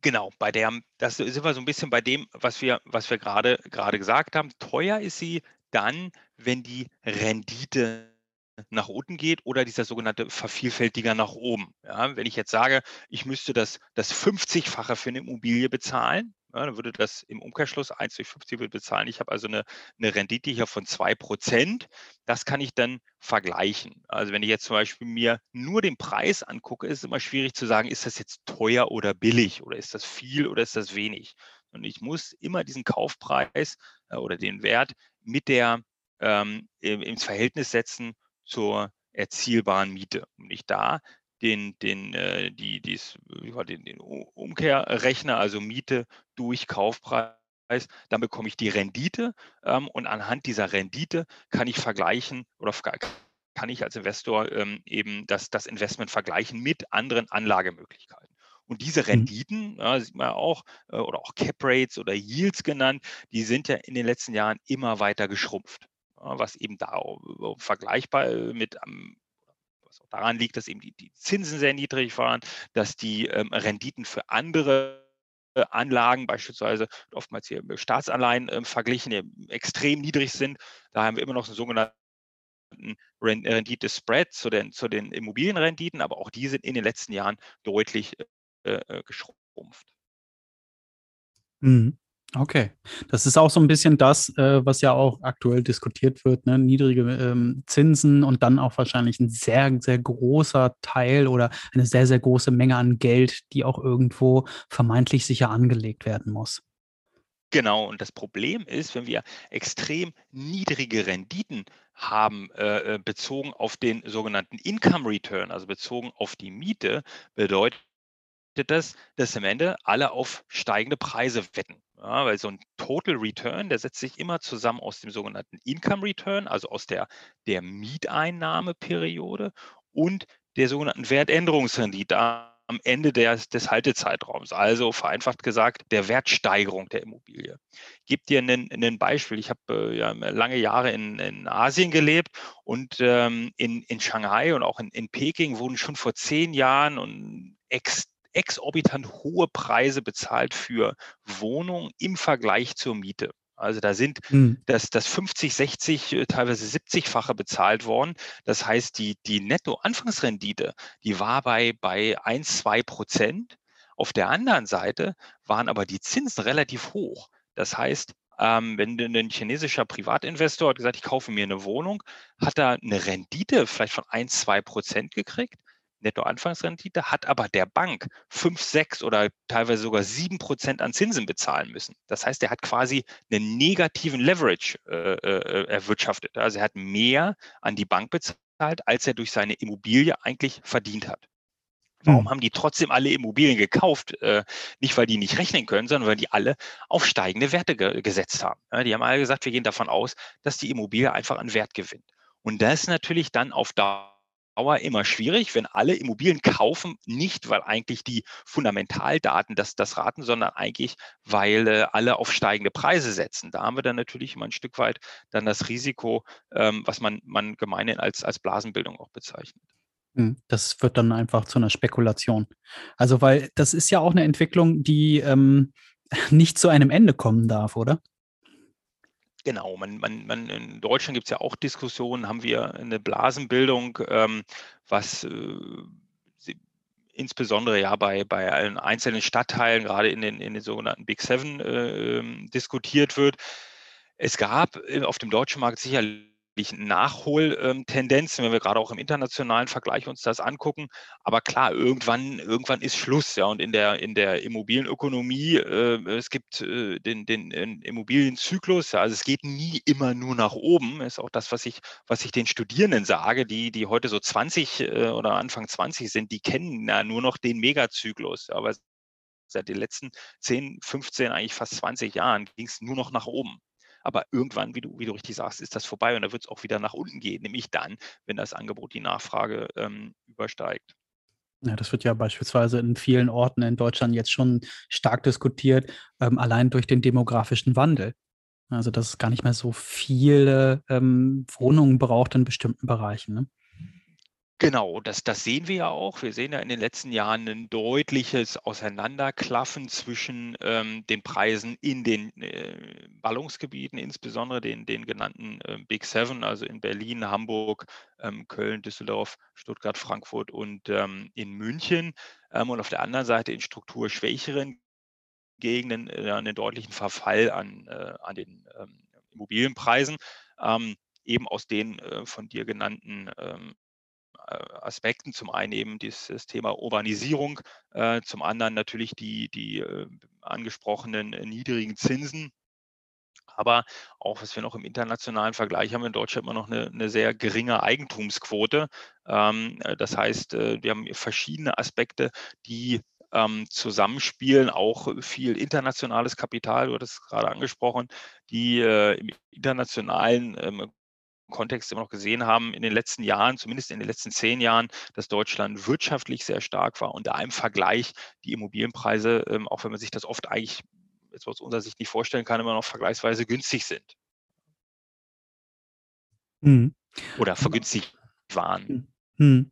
Genau, bei der, das sind wir so ein bisschen bei dem, was wir, was wir gerade, gerade gesagt haben. Teuer ist sie dann, wenn die Rendite nach unten geht oder dieser sogenannte Vervielfältiger nach oben. Ja, wenn ich jetzt sage, ich müsste das, das 50-fache für eine Immobilie bezahlen, ja, dann würde das im Umkehrschluss 1 durch 50 bezahlen. Ich habe also eine, eine Rendite hier von 2%. Das kann ich dann vergleichen. Also wenn ich jetzt zum Beispiel mir nur den Preis angucke, ist es immer schwierig zu sagen, ist das jetzt teuer oder billig oder ist das viel oder ist das wenig. Und ich muss immer diesen Kaufpreis äh, oder den Wert mit der ähm, ins Verhältnis setzen zur erzielbaren Miete. Und ich da den, den, äh, die, dies, den, den Umkehrrechner, also Miete durch Kaufpreis, dann bekomme ich die Rendite ähm, und anhand dieser Rendite kann ich vergleichen oder kann ich als Investor ähm, eben das, das Investment vergleichen mit anderen Anlagemöglichkeiten. Und diese mhm. Renditen, ja, sieht man auch, äh, oder auch Cap Rates oder Yields genannt, die sind ja in den letzten Jahren immer weiter geschrumpft. Was eben da vergleichbar äh, mit was auch daran liegt, dass eben die, die Zinsen sehr niedrig waren, dass die ähm, Renditen für andere äh, Anlagen, beispielsweise oftmals hier Staatsanleihen äh, verglichen, extrem niedrig sind. Da haben wir immer noch einen sogenannten Rendite-Spread zu den, zu den Immobilienrenditen, aber auch die sind in den letzten Jahren deutlich äh, äh, geschrumpft. Mhm. Okay. Das ist auch so ein bisschen das, äh, was ja auch aktuell diskutiert wird, ne? niedrige ähm, Zinsen und dann auch wahrscheinlich ein sehr, sehr großer Teil oder eine sehr, sehr große Menge an Geld, die auch irgendwo vermeintlich sicher angelegt werden muss. Genau, und das Problem ist, wenn wir extrem niedrige Renditen haben, äh, äh bezogen auf den sogenannten Income Return, also bezogen auf die Miete, bedeutet das, dass am Ende alle auf steigende Preise wetten. Ja, weil so ein Total Return, der setzt sich immer zusammen aus dem sogenannten Income Return, also aus der, der Mieteinnahmeperiode und der sogenannten Wertänderungsrendite am Ende des, des Haltezeitraums, also vereinfacht gesagt der Wertsteigerung der Immobilie. Ich gebe dir ein Beispiel. Ich habe äh, ja, lange Jahre in, in Asien gelebt und ähm, in, in Shanghai und auch in, in Peking wurden schon vor zehn Jahren und extrem exorbitant hohe Preise bezahlt für Wohnungen im Vergleich zur Miete. Also da sind hm. das, das 50, 60, äh, teilweise 70-fache bezahlt worden. Das heißt, die, die Netto-Anfangsrendite, die war bei, bei 1, 2 Prozent. Auf der anderen Seite waren aber die Zinsen relativ hoch. Das heißt, ähm, wenn ein chinesischer Privatinvestor hat gesagt, ich kaufe mir eine Wohnung, hat er eine Rendite vielleicht von 1, 2 Prozent gekriegt. Nettoanfangsrendite, hat aber der Bank 5, 6 oder teilweise sogar 7 Prozent an Zinsen bezahlen müssen. Das heißt, er hat quasi einen negativen Leverage äh, äh, erwirtschaftet. Also er hat mehr an die Bank bezahlt, als er durch seine Immobilie eigentlich verdient hat. Warum hm. haben die trotzdem alle Immobilien gekauft? Äh, nicht, weil die nicht rechnen können, sondern weil die alle auf steigende Werte ge gesetzt haben. Die haben alle gesagt, wir gehen davon aus, dass die Immobilie einfach an Wert gewinnt. Und das ist natürlich dann auf Dauer immer schwierig, wenn alle Immobilien kaufen, nicht weil eigentlich die Fundamentaldaten das, das raten, sondern eigentlich, weil äh, alle auf steigende Preise setzen. Da haben wir dann natürlich immer ein Stück weit dann das Risiko, ähm, was man, man gemeinhin als, als Blasenbildung auch bezeichnet. Hm, das wird dann einfach zu einer Spekulation. Also, weil das ist ja auch eine Entwicklung, die ähm, nicht zu einem Ende kommen darf, oder? Genau, man, man, man in Deutschland gibt es ja auch Diskussionen, haben wir eine Blasenbildung, ähm, was äh, insbesondere ja bei, bei allen einzelnen Stadtteilen, gerade in den, in den sogenannten Big Seven, äh, ähm, diskutiert wird. Es gab äh, auf dem deutschen Markt sicherlich Nachholtendenzen, wenn wir gerade auch im internationalen Vergleich uns das angucken. Aber klar, irgendwann, irgendwann ist Schluss, ja. Und in der, in der Immobilienökonomie, äh, es gibt äh, den, den, den Immobilienzyklus, ja, also es geht nie immer nur nach oben. Ist auch das, was ich, was ich den Studierenden sage, die, die heute so 20 äh, oder Anfang 20 sind, die kennen ja nur noch den Megazyklus. Aber seit den letzten 10, 15, eigentlich fast 20 Jahren ging es nur noch nach oben. Aber irgendwann, wie du, wie du richtig sagst, ist das vorbei und da wird es auch wieder nach unten gehen, nämlich dann, wenn das Angebot die Nachfrage ähm, übersteigt. Ja, das wird ja beispielsweise in vielen Orten in Deutschland jetzt schon stark diskutiert, ähm, allein durch den demografischen Wandel. Also, dass es gar nicht mehr so viele ähm, Wohnungen braucht in bestimmten Bereichen. Ne? Genau, das, das sehen wir ja auch. Wir sehen ja in den letzten Jahren ein deutliches Auseinanderklaffen zwischen ähm, den Preisen in den äh, Ballungsgebieten, insbesondere den, den genannten äh, Big Seven, also in Berlin, Hamburg, ähm, Köln, Düsseldorf, Stuttgart, Frankfurt und ähm, in München. Ähm, und auf der anderen Seite in strukturschwächeren Gegenden äh, einen deutlichen Verfall an, äh, an den ähm, Immobilienpreisen ähm, eben aus den äh, von dir genannten ähm, äh, Aspekten. Zum einen eben dieses Thema Urbanisierung, äh, zum anderen natürlich die, die äh, angesprochenen niedrigen Zinsen. Aber auch, was wir noch im internationalen Vergleich haben, in Deutschland immer noch eine, eine sehr geringe Eigentumsquote. Ähm, das heißt, wir haben verschiedene Aspekte, die ähm, zusammenspielen, auch viel internationales Kapital, du hattest es gerade angesprochen, die im internationalen ähm, Kontext immer noch gesehen haben in den letzten Jahren, zumindest in den letzten zehn Jahren, dass Deutschland wirtschaftlich sehr stark war und da im Vergleich die Immobilienpreise, ähm, auch wenn man sich das oft eigentlich jetzt aus unserer Sicht nicht vorstellen kann, immer noch vergleichsweise günstig sind. Mhm. Oder vergünstigt waren. Mhm.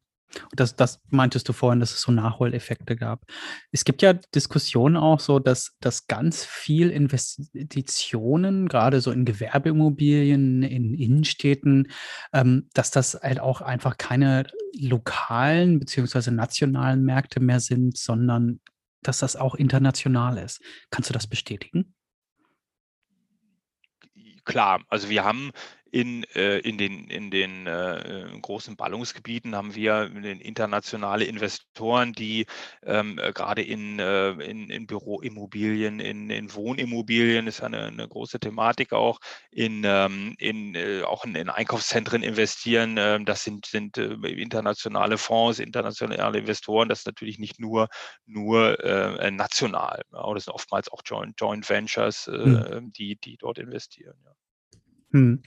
Das, das meintest du vorhin, dass es so Nachholeffekte gab. Es gibt ja Diskussionen auch so, dass, dass ganz viel Investitionen, gerade so in Gewerbeimmobilien, in Innenstädten, ähm, dass das halt auch einfach keine lokalen beziehungsweise nationalen Märkte mehr sind, sondern dass das auch international ist. Kannst du das bestätigen? Klar, also wir haben in, äh, in den, in den äh, großen Ballungsgebieten haben wir internationale Investoren, die ähm, äh, gerade in, äh, in, in Büroimmobilien, in, in Wohnimmobilien ist eine, eine große Thematik auch, in, ähm, in, äh, auch in, in, Einkaufszentren investieren. Ähm, das sind, sind äh, internationale Fonds, internationale Investoren. Das ist natürlich nicht nur, nur national. Ja, das sind oftmals auch Joint, Joint Ventures, hm. die, die dort investieren. Ja. Hm.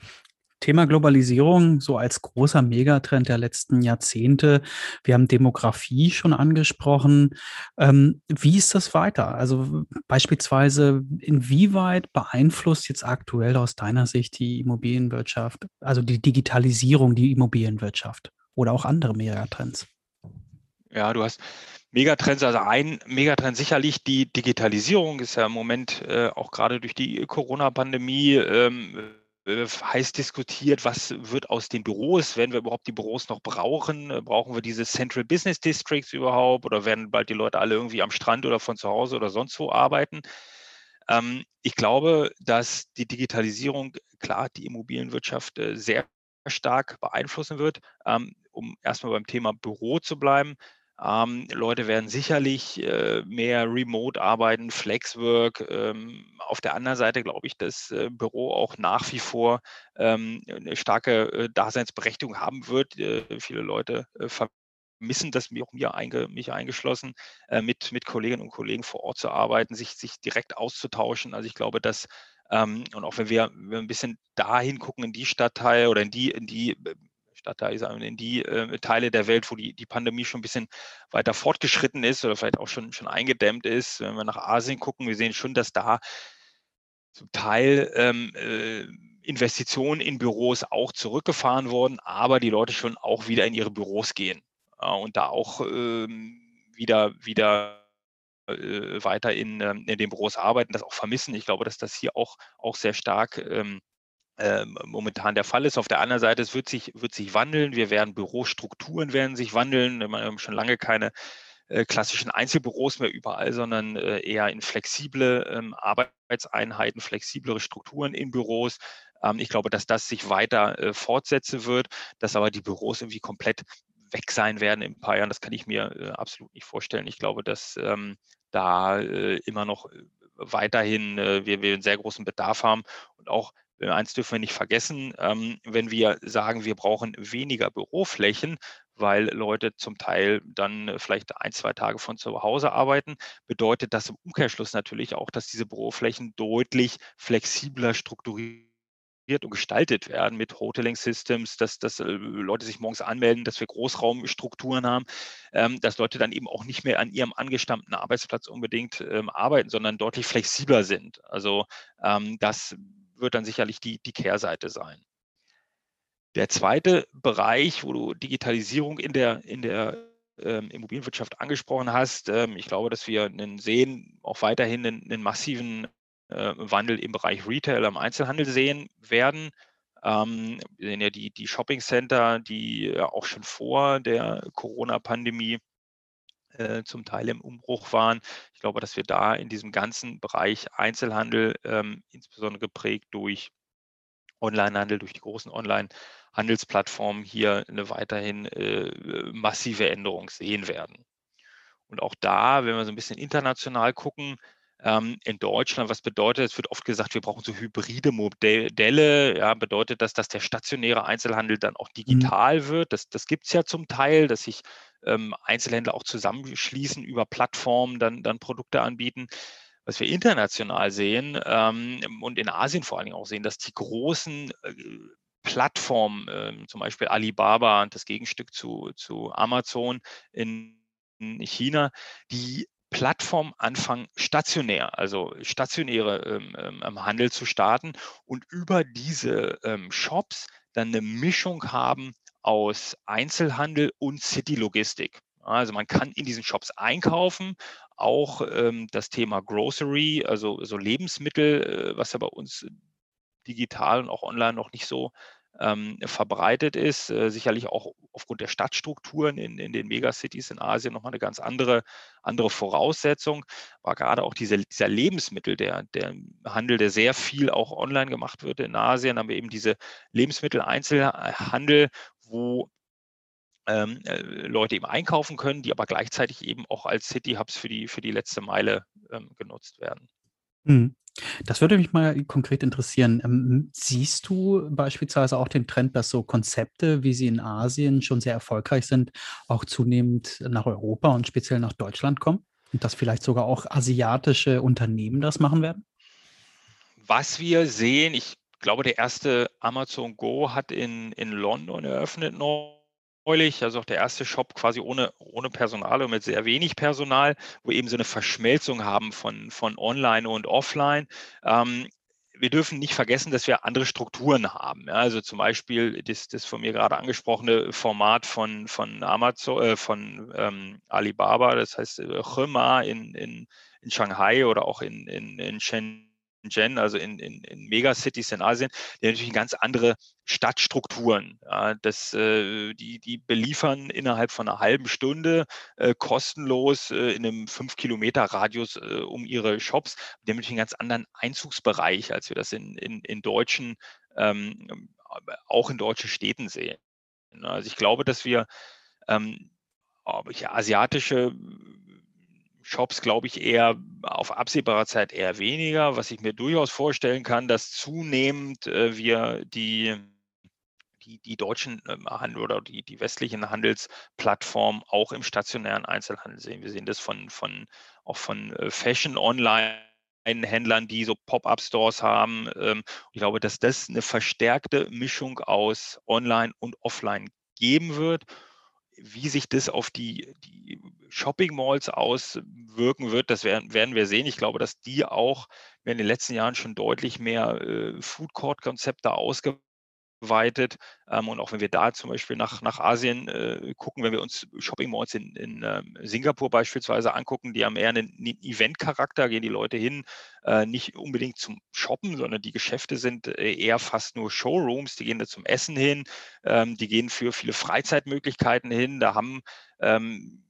Thema Globalisierung so als großer Megatrend der letzten Jahrzehnte. Wir haben Demografie schon angesprochen. Ähm, wie ist das weiter? Also beispielsweise, inwieweit beeinflusst jetzt aktuell aus deiner Sicht die Immobilienwirtschaft, also die Digitalisierung, die Immobilienwirtschaft oder auch andere Megatrends? Ja, du hast Megatrends, also ein Megatrend sicherlich die Digitalisierung ist ja im Moment äh, auch gerade durch die Corona-Pandemie ähm, äh, heiß diskutiert, was wird aus den Büros, werden wir überhaupt die Büros noch brauchen? Äh, brauchen wir diese Central Business Districts überhaupt oder werden bald die Leute alle irgendwie am Strand oder von zu Hause oder sonst wo arbeiten? Ähm, ich glaube, dass die Digitalisierung klar die Immobilienwirtschaft äh, sehr stark beeinflussen wird. Ähm, um erstmal beim Thema Büro zu bleiben, ähm, Leute werden sicherlich äh, mehr remote arbeiten, Flexwork. Ähm, auf der anderen Seite glaube ich, dass äh, Büro auch nach wie vor ähm, eine starke äh, Daseinsberechtigung haben wird. Äh, viele Leute äh, vermissen das, auch mir einge, mich eingeschlossen, äh, mit, mit Kolleginnen und Kollegen vor Ort zu arbeiten, sich, sich direkt auszutauschen. Also ich glaube, dass ähm, und auch wenn wir, wenn wir ein bisschen dahin gucken in die Stadtteile oder in die, in die äh, Stadtteile, sagen wir, in die äh, Teile der Welt, wo die, die Pandemie schon ein bisschen weiter fortgeschritten ist oder vielleicht auch schon, schon eingedämmt ist. Wenn wir nach Asien gucken, wir sehen schon, dass da zum Teil ähm, äh, Investitionen in Büros auch zurückgefahren wurden, aber die Leute schon auch wieder in ihre Büros gehen äh, und da auch ähm, wieder, wieder äh, weiter in, ähm, in den Büros arbeiten, das auch vermissen. Ich glaube, dass das hier auch, auch sehr stark ähm, äh, momentan der Fall ist. Auf der anderen Seite, es wird sich, wird sich wandeln. Wir werden Bürostrukturen werden sich wandeln. Wir haben schon lange keine äh, klassischen Einzelbüros mehr überall, sondern äh, eher in flexible ähm, Arbeitseinheiten, flexiblere Strukturen in Büros. Ähm, ich glaube, dass das sich weiter äh, fortsetzen wird, dass aber die Büros irgendwie komplett weg sein werden in ein paar Jahren. Das kann ich mir absolut nicht vorstellen. Ich glaube, dass ähm, da immer noch weiterhin wir, wir einen sehr großen Bedarf haben und auch eins dürfen wir nicht vergessen, ähm, wenn wir sagen, wir brauchen weniger Büroflächen, weil Leute zum Teil dann vielleicht ein, zwei Tage von zu Hause arbeiten, bedeutet das im Umkehrschluss natürlich auch, dass diese Büroflächen deutlich flexibler strukturiert und gestaltet werden mit Hoteling Systems, dass, dass äh, Leute sich morgens anmelden, dass wir Großraumstrukturen haben, ähm, dass Leute dann eben auch nicht mehr an ihrem angestammten Arbeitsplatz unbedingt ähm, arbeiten, sondern deutlich flexibler sind. Also ähm, das wird dann sicherlich die, die Kehrseite sein. Der zweite Bereich, wo du Digitalisierung in der, in der ähm, Immobilienwirtschaft angesprochen hast, ähm, ich glaube, dass wir einen sehen, auch weiterhin einen, einen massiven äh, Wandel im Bereich Retail, am Einzelhandel sehen werden. Ähm, wir sehen ja die, die Shopping Center, die ja auch schon vor der Corona-Pandemie äh, zum Teil im Umbruch waren. Ich glaube, dass wir da in diesem ganzen Bereich Einzelhandel, ähm, insbesondere geprägt durch Onlinehandel, durch die großen Online-Handelsplattformen hier eine weiterhin äh, massive Änderung sehen werden. Und auch da, wenn wir so ein bisschen international gucken, ähm, in Deutschland, was bedeutet, es wird oft gesagt, wir brauchen so hybride Modelle. Ja, bedeutet das, dass der stationäre Einzelhandel dann auch mhm. digital mhm. wird? Das, das gibt es ja zum Teil, dass sich ähm, Einzelhändler auch zusammenschließen über Plattformen, dann, dann Produkte anbieten. Was wir international sehen ähm, und in Asien vor allen Dingen auch sehen, dass die großen äh, Plattformen, äh, zum Beispiel Alibaba und das Gegenstück zu, zu Amazon in China, die Plattformen anfangen, stationär, also stationäre ähm, ähm, Handel zu starten und über diese ähm, Shops dann eine Mischung haben aus Einzelhandel und City-Logistik. Also man kann in diesen Shops einkaufen, auch ähm, das Thema Grocery, also so Lebensmittel, äh, was ja bei uns digital und auch online noch nicht so ähm, verbreitet ist. Äh, sicherlich auch aufgrund der Stadtstrukturen in, in den Megacities in Asien nochmal eine ganz andere, andere Voraussetzung. War gerade auch diese, dieser Lebensmittel, der, der Handel, der sehr viel auch online gemacht wird in Asien, haben wir eben diese Lebensmitteleinzelhandel, wo ähm, äh, Leute eben einkaufen können, die aber gleichzeitig eben auch als City Hubs für die, für die letzte Meile ähm, genutzt werden. Mhm. Das würde mich mal konkret interessieren. Ähm, siehst du beispielsweise auch den Trend, dass so Konzepte, wie sie in Asien schon sehr erfolgreich sind, auch zunehmend nach Europa und speziell nach Deutschland kommen? Und dass vielleicht sogar auch asiatische Unternehmen das machen werden? Was wir sehen, ich glaube, der erste Amazon Go hat in, in London eröffnet noch neulich, also auch der erste Shop quasi ohne, ohne Personal und mit sehr wenig Personal, wo eben so eine Verschmelzung haben von, von Online und Offline. Ähm, wir dürfen nicht vergessen, dass wir andere Strukturen haben. Ja, also zum Beispiel das, das von mir gerade angesprochene Format von, von Amazon, äh, von ähm, Alibaba, das heißt äh, Chima in, in, in Shanghai oder auch in, in, in Shenzhen Shenzhen, also in, in, in Megacities in Asien, die natürlich ganz andere Stadtstrukturen. Ja, das, äh, die, die beliefern innerhalb von einer halben Stunde äh, kostenlos äh, in einem 5-Kilometer-Radius äh, um ihre Shops. Die natürlich einen ganz anderen Einzugsbereich, als wir das in, in, in deutschen, ähm, auch in deutschen Städten sehen. Also ich glaube, dass wir ähm, asiatische Shops glaube ich eher auf absehbarer Zeit eher weniger. Was ich mir durchaus vorstellen kann, dass zunehmend äh, wir die, die, die deutschen ähm, Handel oder die, die westlichen Handelsplattformen auch im stationären Einzelhandel sehen. Wir sehen das von, von auch von äh, Fashion Online. Händlern, die so Pop-up-Stores haben. Ähm, ich glaube, dass das eine verstärkte Mischung aus Online und Offline geben wird wie sich das auf die, die Shopping-Malls auswirken wird, das werden, werden wir sehen. Ich glaube, dass die auch in den letzten Jahren schon deutlich mehr äh, Food-Court-Konzepte ausgebaut weitet. Ähm, und auch wenn wir da zum Beispiel nach, nach Asien äh, gucken, wenn wir uns Shopping Malls in, in äh, Singapur beispielsweise angucken, die haben eher einen, Event-Charakter, gehen die Leute hin, äh, nicht unbedingt zum Shoppen, sondern die Geschäfte sind äh, eher fast nur Showrooms, die gehen da zum Essen hin, ähm, die gehen für viele Freizeitmöglichkeiten hin. Da haben ähm,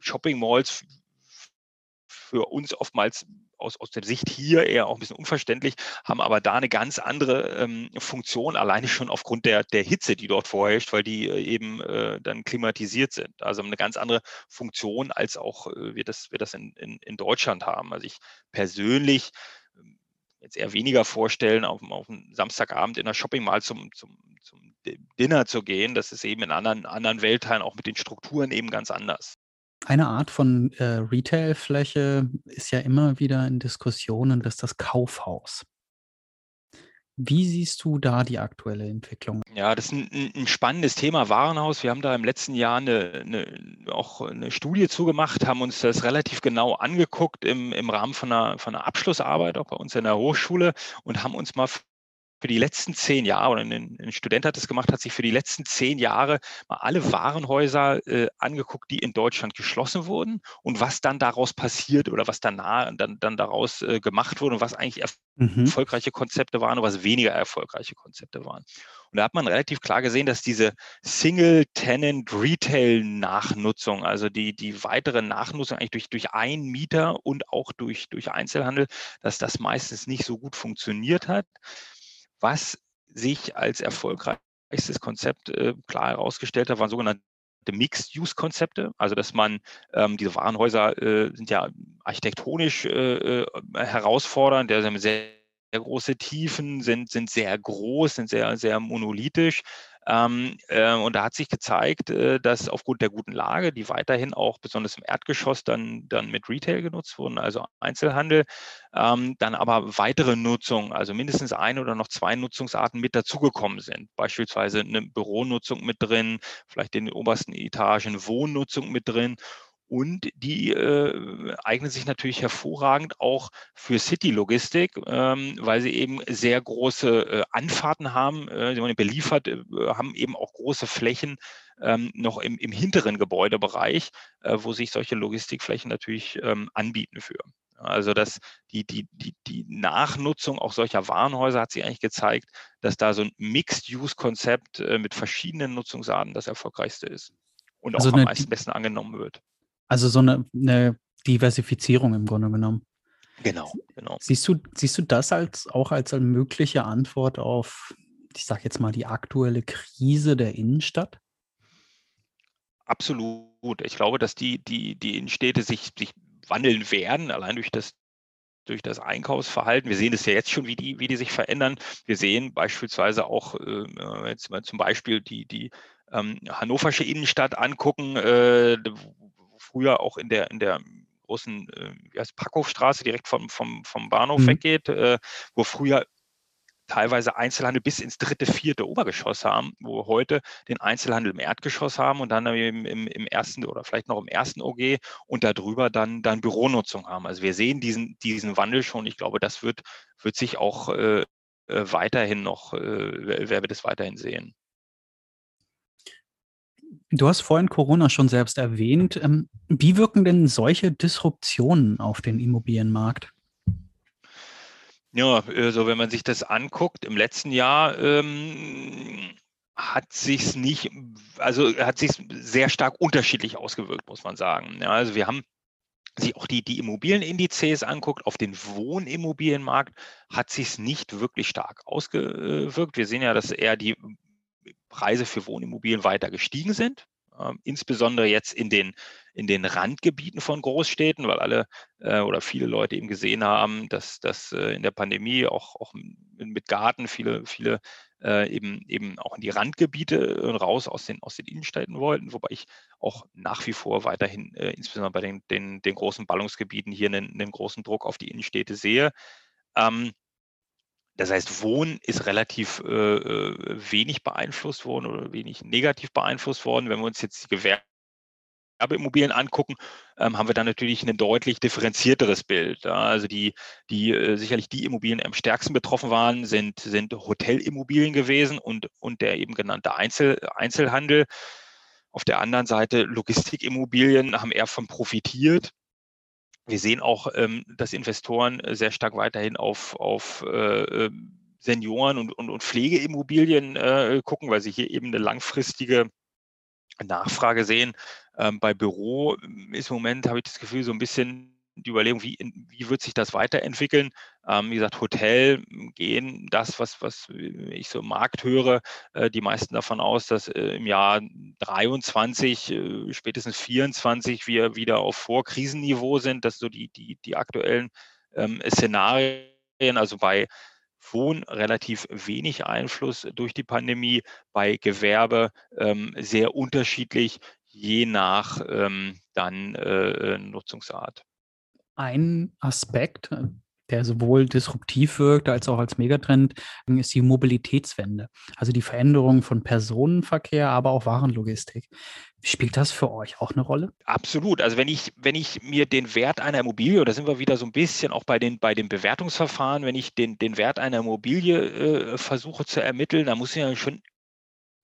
Shopping Malls für uns oftmals aus, aus der Sicht hier eher auch ein bisschen unverständlich, haben aber da eine ganz andere ähm, Funktion, alleine schon aufgrund der, der Hitze, die dort vorherrscht, weil die äh, eben äh, dann klimatisiert sind. Also eine ganz andere Funktion, als auch äh, wir das, wir das in, in, in Deutschland haben. Also ich persönlich ähm, jetzt eher weniger vorstellen, auf, auf einen Samstagabend in der Shopping mal zum, zum, zum Dinner zu gehen. Das ist eben in anderen, anderen Weltteilen auch mit den Strukturen eben ganz anders. Eine Art von, äh, Retailfläche ist ja immer wieder in Diskussionen, das ist das Kaufhaus. Wie siehst du da die aktuelle Entwicklung? Ja, das ist ein 'n spannendes Thema, Warenhaus. Wir haben da im letzten Jahr eine 'ne auch eine Studie zugemacht, haben uns das relativ genau angeguckt im im Rahmen von einer von 'ner Abschlussarbeit auch bei uns in der Hochschule und haben uns mal für die letzten zehn Jahre, oder ein, ein Student hat das gemacht, hat sich für die letzten zehn Jahre mal alle Warenhäuser äh, angeguckt, die in Deutschland geschlossen wurden und was dann daraus passiert oder was danach, dann, dann daraus äh, gemacht wurde und was eigentlich mhm. erfolgreiche Konzepte waren und was weniger erfolgreiche Konzepte waren. Und da hat man relativ klar gesehen, dass diese Single-Tenant-Retail-Nachnutzung, also die, die weitere Nachnutzung eigentlich durch, durch einen Mieter und auch durch, durch Einzelhandel, dass das meistens nicht so gut funktioniert hat was sich als erfolgreichstes Konzept äh, klar herausgestellt hat, waren sogenannte Mixed-Use-Konzepte, also dass man ähm, diese Warenhäuser äh, sind ja architektonisch äh, äh herausfordernd, der sehr, sehr große Tiefen, sind, sind sehr groß, sind sehr, sehr monolithisch. Ähm, äh, und da hat sich gezeigt, äh, dass aufgrund der guten Lage, die weiterhin auch besonders im Erdgeschoss dann, dann mit Retail genutzt wurden, also Einzelhandel, ähm, dann aber weitere Nutzung, also mindestens eine oder noch zwei Nutzungsarten mit dazugekommen sind. Beispielsweise eine Büronutzung mit drin, vielleicht in den obersten Etagen Wohnnutzung mit drin und die äh, eignen sich natürlich hervorragend auch für City-Logistik, ähm, weil sie eben sehr große äh, Anfahrten haben, äh, die man beliefert, äh, haben eben auch große Flächen ähm, noch im, im, hinteren Gebäudebereich, äh, wo sich solche Logistikflächen natürlich ähm, anbieten für. Also dass die, die, die, die Nachnutzung auch solcher Warenhäuser hat sich eigentlich gezeigt, dass da so ein Mixed-Use-Konzept äh, mit verschiedenen Nutzungsarten das erfolgreichste ist und also auch am meisten besten angenommen wird. Also so eine, eine Diversifizierung im Grunde genommen. Genau, genau. Siehst du, siehst du das als auch als eine mögliche Antwort auf, ich sage jetzt mal, die aktuelle Krise der Innenstadt? Absolut. Ich glaube, dass die, die, die Innenstädte sich, sich wandeln werden, allein durch das, durch das Einkaufsverhalten. Wir sehen es ja jetzt schon, wie die, wie die sich verändern. Wir sehen beispielsweise auch, äh, jetzt mal zum Beispiel die, die ähm, hannoversche Innenstadt angucken, äh, früher auch in der, in der großen äh, wie heißt, Packhofstraße direkt vom, vom, vom Bahnhof mhm. weggeht, äh, wo früher teilweise Einzelhandel bis ins dritte, vierte Obergeschoss haben, wo wir heute den Einzelhandel im Erdgeschoss haben und dann im, im, im ersten oder vielleicht noch im ersten OG und darüber dann, dann Büronutzung haben. Also wir sehen diesen, diesen Wandel schon. Ich glaube, das wird, wird sich auch äh, äh weiterhin noch, äh, wer wird es weiterhin sehen. Du hast vorhin Corona schon selbst erwähnt. Ähm, wie wirken denn solche Disruptionen auf den Immobilienmarkt? Ja, also wenn man sich das anguckt, im letzten Jahr ähm, hat sich nicht, also hat sich sehr stark unterschiedlich ausgewirkt, muss man sagen. Ja, also wir haben sich auch die, die Immobilienindizes anguckt, auf den Wohnimmobilienmarkt hat sich nicht wirklich stark ausgewirkt. Wir sehen ja, dass eher die Preise für Wohnimmobilien weiter gestiegen sind. Ähm, insbesondere jetzt in den, in den Randgebieten von Großstädten, weil alle äh, oder viele Leute eben gesehen haben, dass, dass äh, in der Pandemie auch, auch mit Garten viele, viele äh, eben, eben auch in die Randgebiete äh, raus aus den, aus den Innenstädten wollten, wobei ich auch nach wie vor weiterhin, äh, insbesondere bei den, den, den großen Ballungsgebieten, hier einen, einen großen Druck auf die Innenstädte sehe. Ähm, das heißt, Wohnen ist relativ äh, äh, wenig beeinflusst worden oder wenig negativ beeinflusst worden. Wenn wir uns jetzt die Gewerbeimmobilien angucken, ähm, haben wir dann natürlich ein deutlich differenzierteres Bild. Ja. Also die, die äh, sicherlich die Immobilien, am stärksten betroffen waren, sind, sind Hotelimmobilien gewesen und, und der eben genannte Einzel, Einzelhandel. Auf der anderen Seite Logistikimmobilien haben eher von profitiert. Wir sehen auch, ähm, dass Investoren äh, sehr stark weiterhin auf, auf äh, ähm, Senioren und, und, und Pflegeimmobilien äh, gucken, weil sie hier eben eine langfristige Nachfrage sehen. Ähm, bei Büro ist im Moment, habe ich das Gefühl, so ein bisschen die Überlegung, wie, wie wird sich das weiterentwickeln? Ähm, wie gesagt, Hotel gehen das, was, was ich so im Markt höre, äh, die meisten davon aus, dass äh, im Jahr 23, äh, spätestens 24 wir wieder auf Vorkrisenniveau sind. Das sind so die, die, die aktuellen ähm, Szenarien. Also bei Wohn relativ wenig Einfluss durch die Pandemie, bei Gewerbe ähm, sehr unterschiedlich, je nach ähm, dann äh, Nutzungsart ein Aspekt, äh, der sowohl disruptiv wirkt als auch als Megatrend, ist die Mobilitätswende. Also die Veränderung von Personenverkehr, aber auch Warenlogistik. Spielt das für euch auch eine Rolle? Absolut. Also wenn ich, wenn ich mir den Wert einer Immobilie, oder sind wir wieder so ein bisschen auch bei den, bei den Bewertungsverfahren, wenn ich den, den Wert einer Immobilie äh, versuche zu ermitteln, dann muss ich ja schon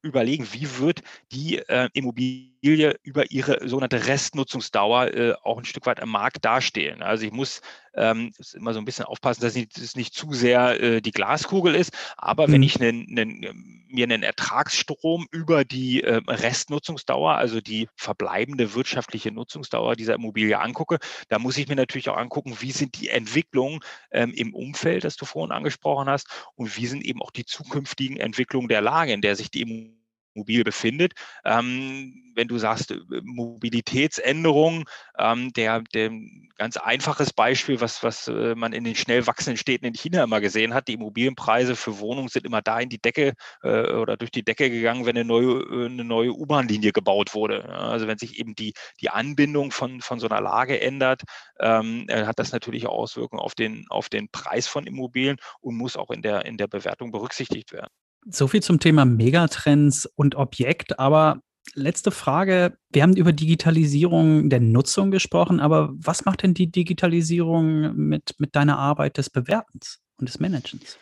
überlegen, wie wird die äh, Immobilie über ihre sogenannte Restnutzungsdauer äh, auch ein Stück weit am Markt dastehen. Also ich muss ähm, immer so ein bisschen aufpassen, dass es nicht zu sehr äh, die Glaskugel ist. Aber mhm. wenn ich einen, einen, mir einen Ertragsstrom über die äh, Restnutzungsdauer, also die verbleibende wirtschaftliche Nutzungsdauer dieser Immobilie angucke, da muss ich mir natürlich auch angucken, wie sind die Entwicklungen ähm, im Umfeld, das du vorhin angesprochen hast, und wie sind eben auch die zukünftigen Entwicklungen der Lage, in der sich die Immobilie mobil befindet. Ähm, wenn du sagst, äh, Mobilitätsänderungen, ähm, der, der ganz einfaches Beispiel, was, was äh, man in den schnell wachsenden Städten in China immer gesehen hat, die Immobilienpreise für Wohnungen sind immer da in die Decke äh, oder durch die Decke gegangen, wenn eine neue, äh, eine neue U-Bahn-Linie gebaut wurde. Also wenn sich eben die, die Anbindung von, von so einer Lage ändert, ähm, hat das natürlich Auswirkungen auf den, auf den Preis von Immobilien und muss auch in der, in der Bewertung berücksichtigt werden. So viel zum Thema Megatrends und Objekt, aber letzte Frage. Wir haben über Digitalisierung der Nutzung gesprochen, aber was macht denn die Digitalisierung mit, mit deiner Arbeit des Bewertens und des Managens?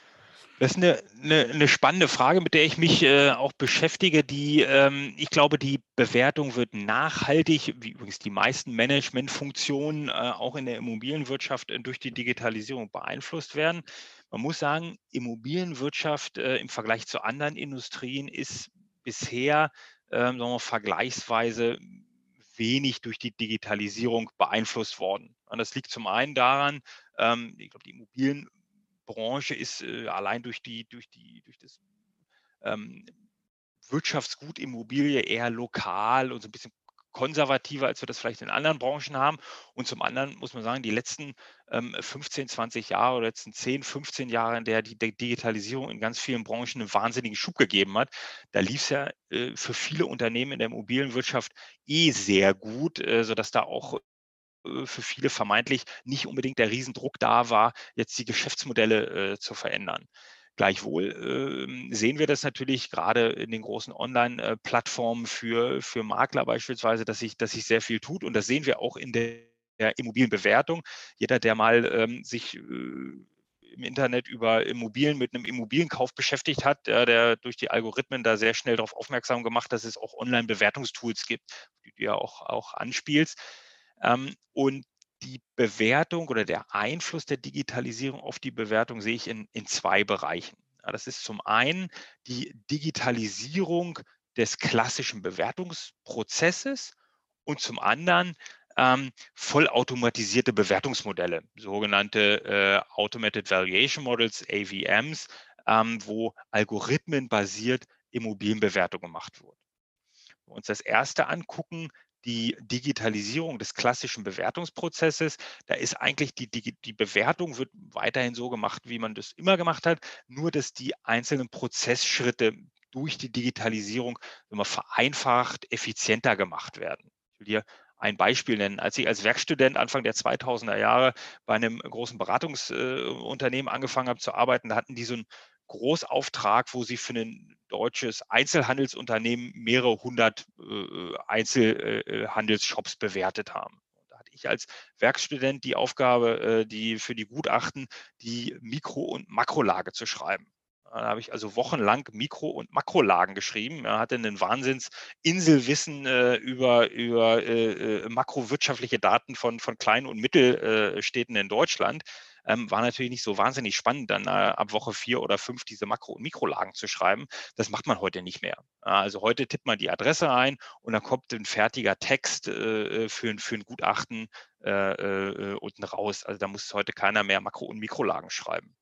Das ist eine, eine, eine, spannende Frage, mit der ich mich äh, auch beschäftige. Die, ähm, ich glaube, die Bewertung wird nachhaltig, wie übrigens die meisten Managementfunktionen äh, auch in der Immobilienwirtschaft äh, durch die Digitalisierung beeinflusst werden. Man muss sagen, Immobilienwirtschaft äh, im Vergleich zu anderen Industrien ist bisher ähm, wir, vergleichsweise wenig durch die Digitalisierung beeinflusst worden. Und das liegt zum einen daran, ähm, ich glaube, die Immobilienbranche ist äh, allein durch die, durch die, durch das ähm, Wirtschaftsgut Immobilie eher lokal und so ein bisschen konservativer, als wir das vielleicht in anderen Branchen haben. Und zum anderen muss man sagen, die letzten ähm, 15, 20 Jahre oder letzten 10, 15 Jahre, in der die Digitalisierung in ganz vielen Branchen einen wahnsinnigen Schub gegeben hat, da lief es ja äh, für viele Unternehmen in der Immobilienwirtschaft eh sehr gut, äh, sodass da auch äh, für viele vermeintlich nicht unbedingt der Riesendruck da war, jetzt die Geschäftsmodelle äh, zu verändern. Gleichwohl äh, sehen wir das natürlich gerade in den großen Online-Plattformen für, für Makler beispielsweise, dass sich, dass sich sehr viel tut. Und das sehen wir auch in der, der Immobilienbewertung. Jeder, der mal ähm, sich äh, im Internet über Immobilien mit einem Immobilienkauf beschäftigt hat, der, der durch die Algorithmen da sehr schnell darauf aufmerksam gemacht, dass es auch Online-Bewertungstools gibt, die du ja auch, auch anspielst. Ähm, und die Bewertung oder der Einfluss der Digitalisierung auf die Bewertung sehe ich in, in zwei Bereichen. Das ist zum einen die Digitalisierung des klassischen Bewertungsprozesses und zum anderen ähm, vollautomatisierte Bewertungsmodelle, sogenannte äh, Automated Valuation Models, AVMs, ähm, wo algorithmenbasiert Immobilienbewertung gemacht wird. Wenn wir uns das erste angucken, die Digitalisierung des klassischen Bewertungsprozesses. Da ist eigentlich die, die, die Bewertung wird weiterhin so gemacht, wie man das immer gemacht hat, nur dass die einzelnen Prozessschritte durch die Digitalisierung immer vereinfacht, effizienter gemacht werden. Ich will hier ein Beispiel nennen. Als ich als Werkstudent Anfang der 2000er Jahre bei einem großen Beratungsunternehmen angefangen habe zu arbeiten, da hatten die so einen Großauftrag, wo sie für ein deutsches Einzelhandelsunternehmen mehrere hundert äh, Einzelhandelsshops bewertet haben. Da hatte ich als Werkstudent die Aufgabe, äh, die für die Gutachten die Mikro- und Makrolage zu schreiben. Da habe ich also wochenlang Mikro- und Makrolagen geschrieben. Er hatte einen Wahnsinnsinselwissen äh, über, über äh, äh, makrowirtschaftliche Daten von, von Klein- und Mittelstädten in Deutschland. Ähm, war natürlich nicht so wahnsinnig spannend, dann äh, ab Woche vier oder fünf diese Makro- und Mikrolagen zu schreiben. Das macht man heute nicht mehr. Also heute tippt man die Adresse ein und dann kommt ein fertiger Text äh, für, für ein Gutachten äh, äh, unten raus. Also da muss heute keiner mehr Makro- und Mikrolagen schreiben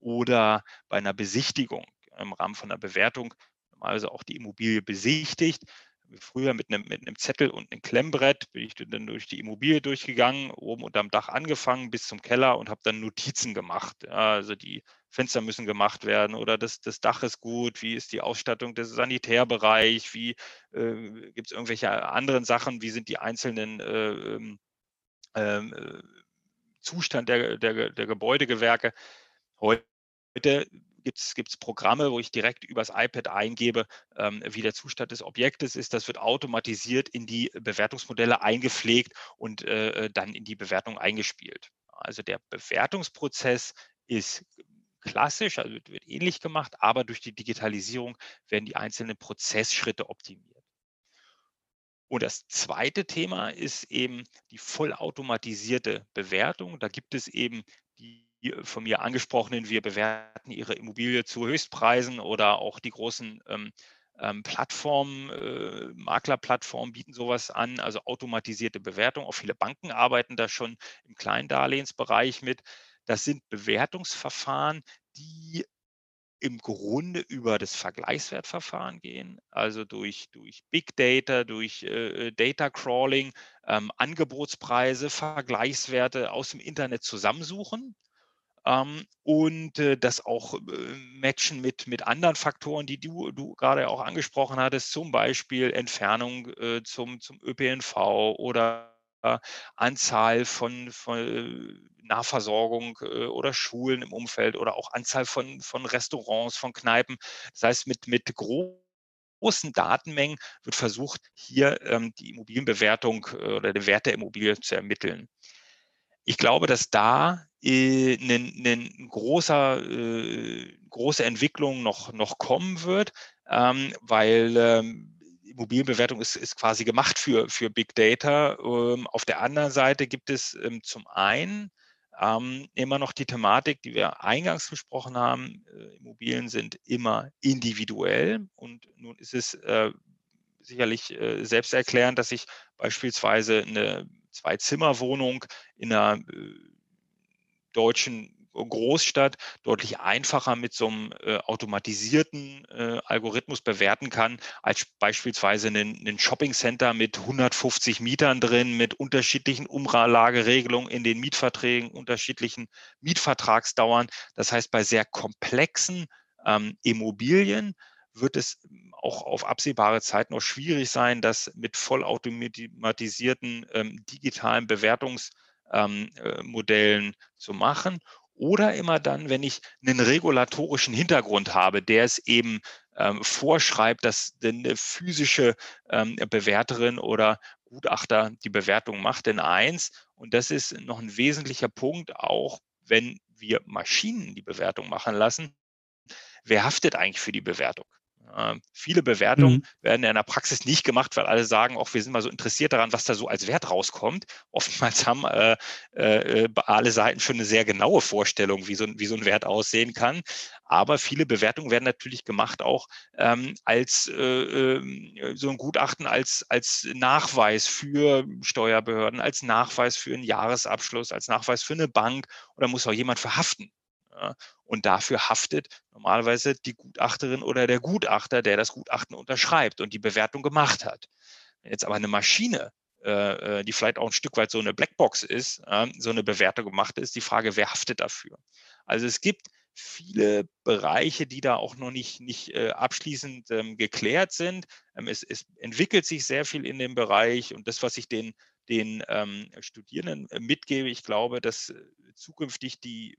oder bei einer Besichtigung im Rahmen von einer Bewertung also auch die Immobilie besichtigt. Früher mit einem, mit einem Zettel und einem Klemmbrett bin ich dann durch die Immobilie durchgegangen, oben unterm Dach angefangen bis zum Keller und habe dann Notizen gemacht. Also die Fenster müssen gemacht werden oder das, das Dach ist gut, wie ist die Ausstattung des Sanitärbereichs, wie äh, gibt es irgendwelche anderen Sachen, wie sind die einzelnen äh, ähm, ähm, äh, Zustand der, der, der Gebäudegewerke. Heute gibt es Programme, wo ich direkt übers iPad eingebe, ähm, wie der Zustand des Objektes ist. Das wird automatisiert in die Bewertungsmodelle eingepflegt und äh, dann in die Bewertung eingespielt. Also der Bewertungsprozess ist klassisch, also wird, wird ähnlich gemacht, aber durch die Digitalisierung werden die einzelnen Prozessschritte optimiert. Und das zweite Thema ist eben die vollautomatisierte Bewertung. Da gibt es eben die von mir angesprochenen, wir bewerten ihre Immobilie zu Höchstpreisen oder auch die großen ähm, ähm, Plattformen, äh, Maklerplattformen bieten sowas an, also automatisierte Bewertung. Auch viele Banken arbeiten da schon im Kleindarlehensbereich mit. Das sind Bewertungsverfahren, die im Grunde über das Vergleichswertverfahren gehen, also durch, durch Big Data, durch äh, Data Crawling, ähm, Angebotspreise, Vergleichswerte aus dem Internet zusammensuchen ähm, und äh, das auch äh, matchen mit, mit anderen Faktoren, die du, du gerade auch angesprochen hattest, zum Beispiel Entfernung äh, zum, zum ÖPNV oder äh, Anzahl von, von äh, Nahversorgung äh, oder Schulen im Umfeld oder auch Anzahl von, von Restaurants, von Kneipen. Das heißt, mit, mit großen Datenmengen wird versucht, hier ähm, die Immobilienbewertung oder den Wert der Immobilie zu ermitteln. Ich glaube, dass da äh, ein großer, äh, große Entwicklung noch, noch kommen wird, ähm, weil ähm, Immobilienbewertung ist, ist quasi gemacht für, für Big Data. Ähm, auf der anderen Seite gibt es ähm, zum einen ähm, immer noch die Thematik, die wir eingangs besprochen haben. Äh, Immobilien sind immer individuell und nun ist es äh, sicherlich äh, selbsterklärend, dass ich beispielsweise eine Zwei-Zimmer-Wohnung in einer äh, deutschen Großstadt deutlich einfacher mit so einem äh, automatisierten äh, Algorithmus bewerten kann, als beispielsweise ein Shopping-Center mit 150 Mietern drin, mit unterschiedlichen Umlageregelungen in den Mietverträgen, unterschiedlichen Mietvertragsdauern. Das heißt, bei sehr komplexen ähm, Immobilien wird es auch auf absehbare Zeit noch schwierig sein, das mit vollautomatisierten ähm, digitalen Bewertungsmodellen ähm, äh, zu machen oder immer dann, wenn ich einen regulatorischen Hintergrund habe, der es eben ähm, vorschreibt, dass eine physische ähm, Bewerterin oder Gutachter die Bewertung macht. Denn eins, und das ist noch ein wesentlicher Punkt, auch wenn wir Maschinen die Bewertung machen lassen, wer haftet eigentlich für die Bewertung? Äh, viele Bewertungen mhm. werden in der Praxis nicht gemacht, weil alle sagen, auch wir sind mal so interessiert daran, was da so als Wert rauskommt. Oftmals haben äh, äh, alle Seiten schon eine sehr genaue Vorstellung, wie so, wie so ein Wert aussehen kann. Aber viele Bewertungen werden natürlich gemacht auch ähm, als äh, ähm, so ein Gutachten als, als Nachweis für Steuerbehörden, als Nachweis für einen Jahresabschluss, als Nachweis für eine Bank oder muss auch jemand verhaften. Und dafür haftet normalerweise die Gutachterin oder der Gutachter, der das Gutachten unterschreibt und die Bewertung gemacht hat. Wenn jetzt aber eine Maschine äh, äh, die vielleicht auch ein Stück weit so eine Blackbox ist, so eine Bewertung gemacht ist, die Frage, wer haftet dafür? Also es gibt viele Bereiche, die da auch noch nicht, nicht äh, abschließend ähm, geklärt sind. Ähm, es, es, entwickelt sich sehr viel in dem Bereich und das, was ich den, den ähm, Studierenden mitgebe, ich glaube, dass zukünftig die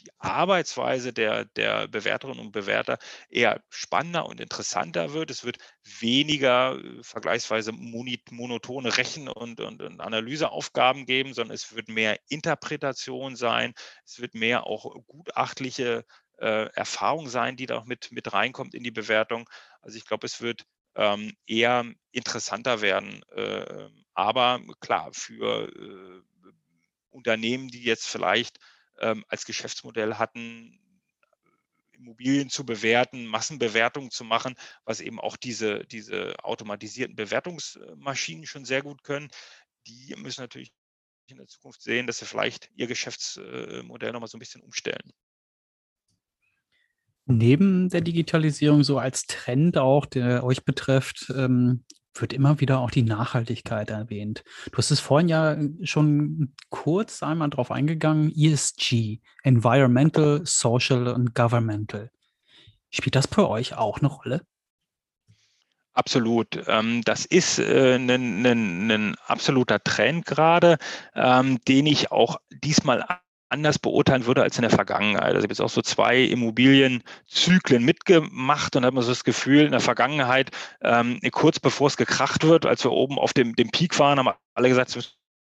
die Arbeitsweise der, der Bewerterinnen und Bewerter eher spannender und interessanter wird. Es wird weniger äh, vergleichsweise monotone Rechen- und, und, und, Analyseaufgaben geben, sondern es wird mehr Interpretation sein. Es wird mehr auch gutachtliche äh, Erfahrung sein, die da auch mit, mit reinkommt in die Bewertung. Also ich glaube, es wird ähm, eher interessanter werden. Äh, aber klar, für äh, Unternehmen, die jetzt vielleicht ähm, als Geschäftsmodell hatten, Immobilien zu bewerten, Massenbewertungen zu machen, was eben auch diese, diese automatisierten Bewertungsmaschinen schon sehr gut können. Die müssen natürlich in der Zukunft sehen, dass sie vielleicht ihr Geschäftsmodell nochmal so ein bisschen umstellen. Neben der Digitalisierung so als Trend auch, der euch betrifft, ähm, wird immer wieder auch die Nachhaltigkeit erwähnt. Du hast es vorhin ja schon kurz einmal drauf eingegangen, ESG, Environmental, Social und Governmental. Spielt das bei euch auch eine Rolle? Absolut. Ähm, das ist ein, äh, ein absoluter Trend gerade, ähm, den ich auch diesmal anders beurteilen würde als in der Vergangenheit. Also ich habe jetzt auch so zwei Immobilienzyklen mitgemacht und habe mir so das Gefühl, in der Vergangenheit, ähm, kurz bevor es gekracht wird, als wir oben auf dem, dem Peak waren, haben alle gesagt, müssen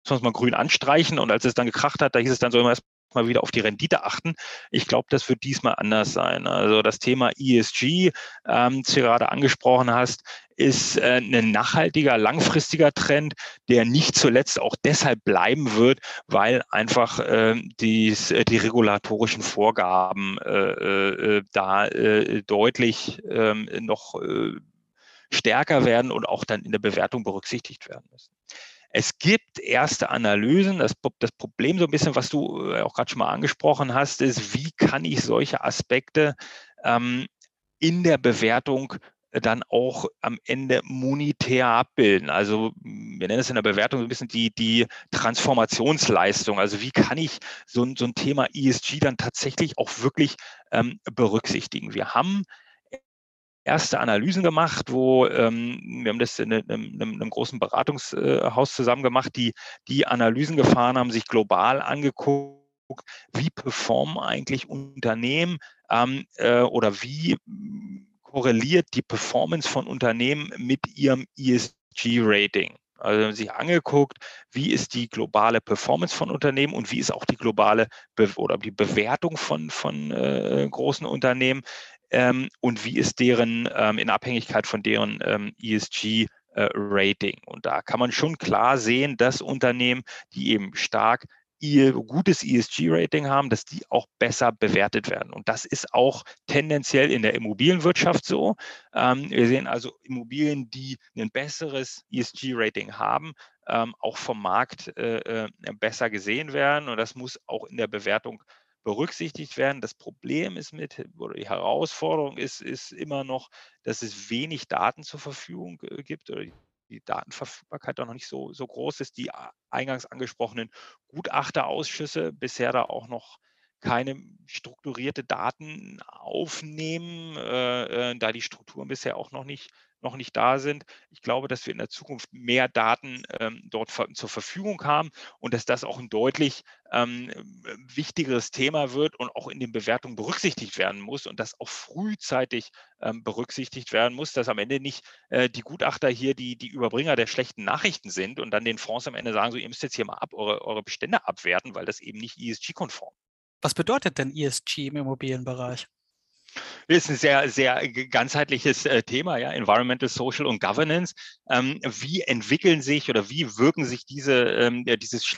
wir uns mal grün anstreichen. Und als es dann gekracht hat, da hieß es dann so immer erst mal wieder auf die Rendite achten. Ich glaube, das wird diesmal anders sein. Also das Thema ESG, ähm, das du gerade angesprochen hast, ist äh, ein nachhaltiger, langfristiger Trend, der nicht zuletzt auch deshalb bleiben wird, weil einfach äh, dies, äh, die regulatorischen Vorgaben äh, äh da äh, deutlich ähm, noch stärker werden und auch dann in der Bewertung berücksichtigt werden müssen. Es gibt erste Analysen. Das, das Problem so ein bisschen, was du äh, auch gerade schon mal angesprochen hast, ist, wie kann ich solche Aspekte ähm, in der Bewertung dann auch am Ende monetär abbilden. Also wir nennen es in der Bewertung so ein bisschen die, die Transformationsleistung. Also wie kann ich so, so ein Thema ESG dann tatsächlich auch wirklich ähm, berücksichtigen? Wir haben erste Analysen gemacht, wo ähm, wir haben das in einem, einem großen Beratungshaus zusammen gemacht, die die Analysen gefahren haben, sich global angeguckt, wie performen eigentlich Unternehmen ähm, äh, oder wie korreliert die Performance von Unternehmen mit ihrem ESG-Rating. Also sich angeguckt, wie ist die globale Performance von Unternehmen und wie ist auch die globale Be oder die Bewertung von, von äh, großen Unternehmen ähm, und wie ist deren ähm, in Abhängigkeit von deren ähm, ESG äh, Rating. Und da kann man schon klar sehen, dass Unternehmen, die eben stark ihr gutes ESG-Rating haben, dass die auch besser bewertet werden. Und das ist auch tendenziell in der Immobilienwirtschaft so. Ähm, wir sehen also Immobilien, die ein besseres ESG-Rating haben, ähm, auch vom Markt äh, äh, besser gesehen werden. Und das muss auch in der Bewertung berücksichtigt werden. Das Problem ist mit, oder die Herausforderung ist, ist immer noch, dass es wenig Daten zur Verfügung äh, gibt oder die Datenverfügbarkeit auch noch nicht so, so groß ist. Die eingangs angesprochenen Gutachterausschüsse bisher da auch noch keine strukturierte Daten aufnehmen, äh, äh, da die Strukturen bisher auch noch nicht noch nicht da sind. Ich glaube, dass wir in der Zukunft mehr Daten ähm, dort zur Verfügung haben und dass das auch ein deutlich ähm, wichtigeres Thema wird und auch in den Bewertungen berücksichtigt werden muss und das auch frühzeitig ähm, berücksichtigt werden muss, dass am Ende nicht äh, die Gutachter hier die, die Überbringer der schlechten Nachrichten sind und dann den Fonds am Ende sagen, so ihr müsst jetzt hier mal ab, eure, eure Bestände abwerten, weil das eben nicht ESG-konform. Was bedeutet denn ESG im Immobilienbereich? Das ist ein sehr, sehr ganzheitliches äh, Thema, ja, Environmental, Social und Governance. Ähm, wie entwickeln sich oder wie wirken sich diese, ähm, dieses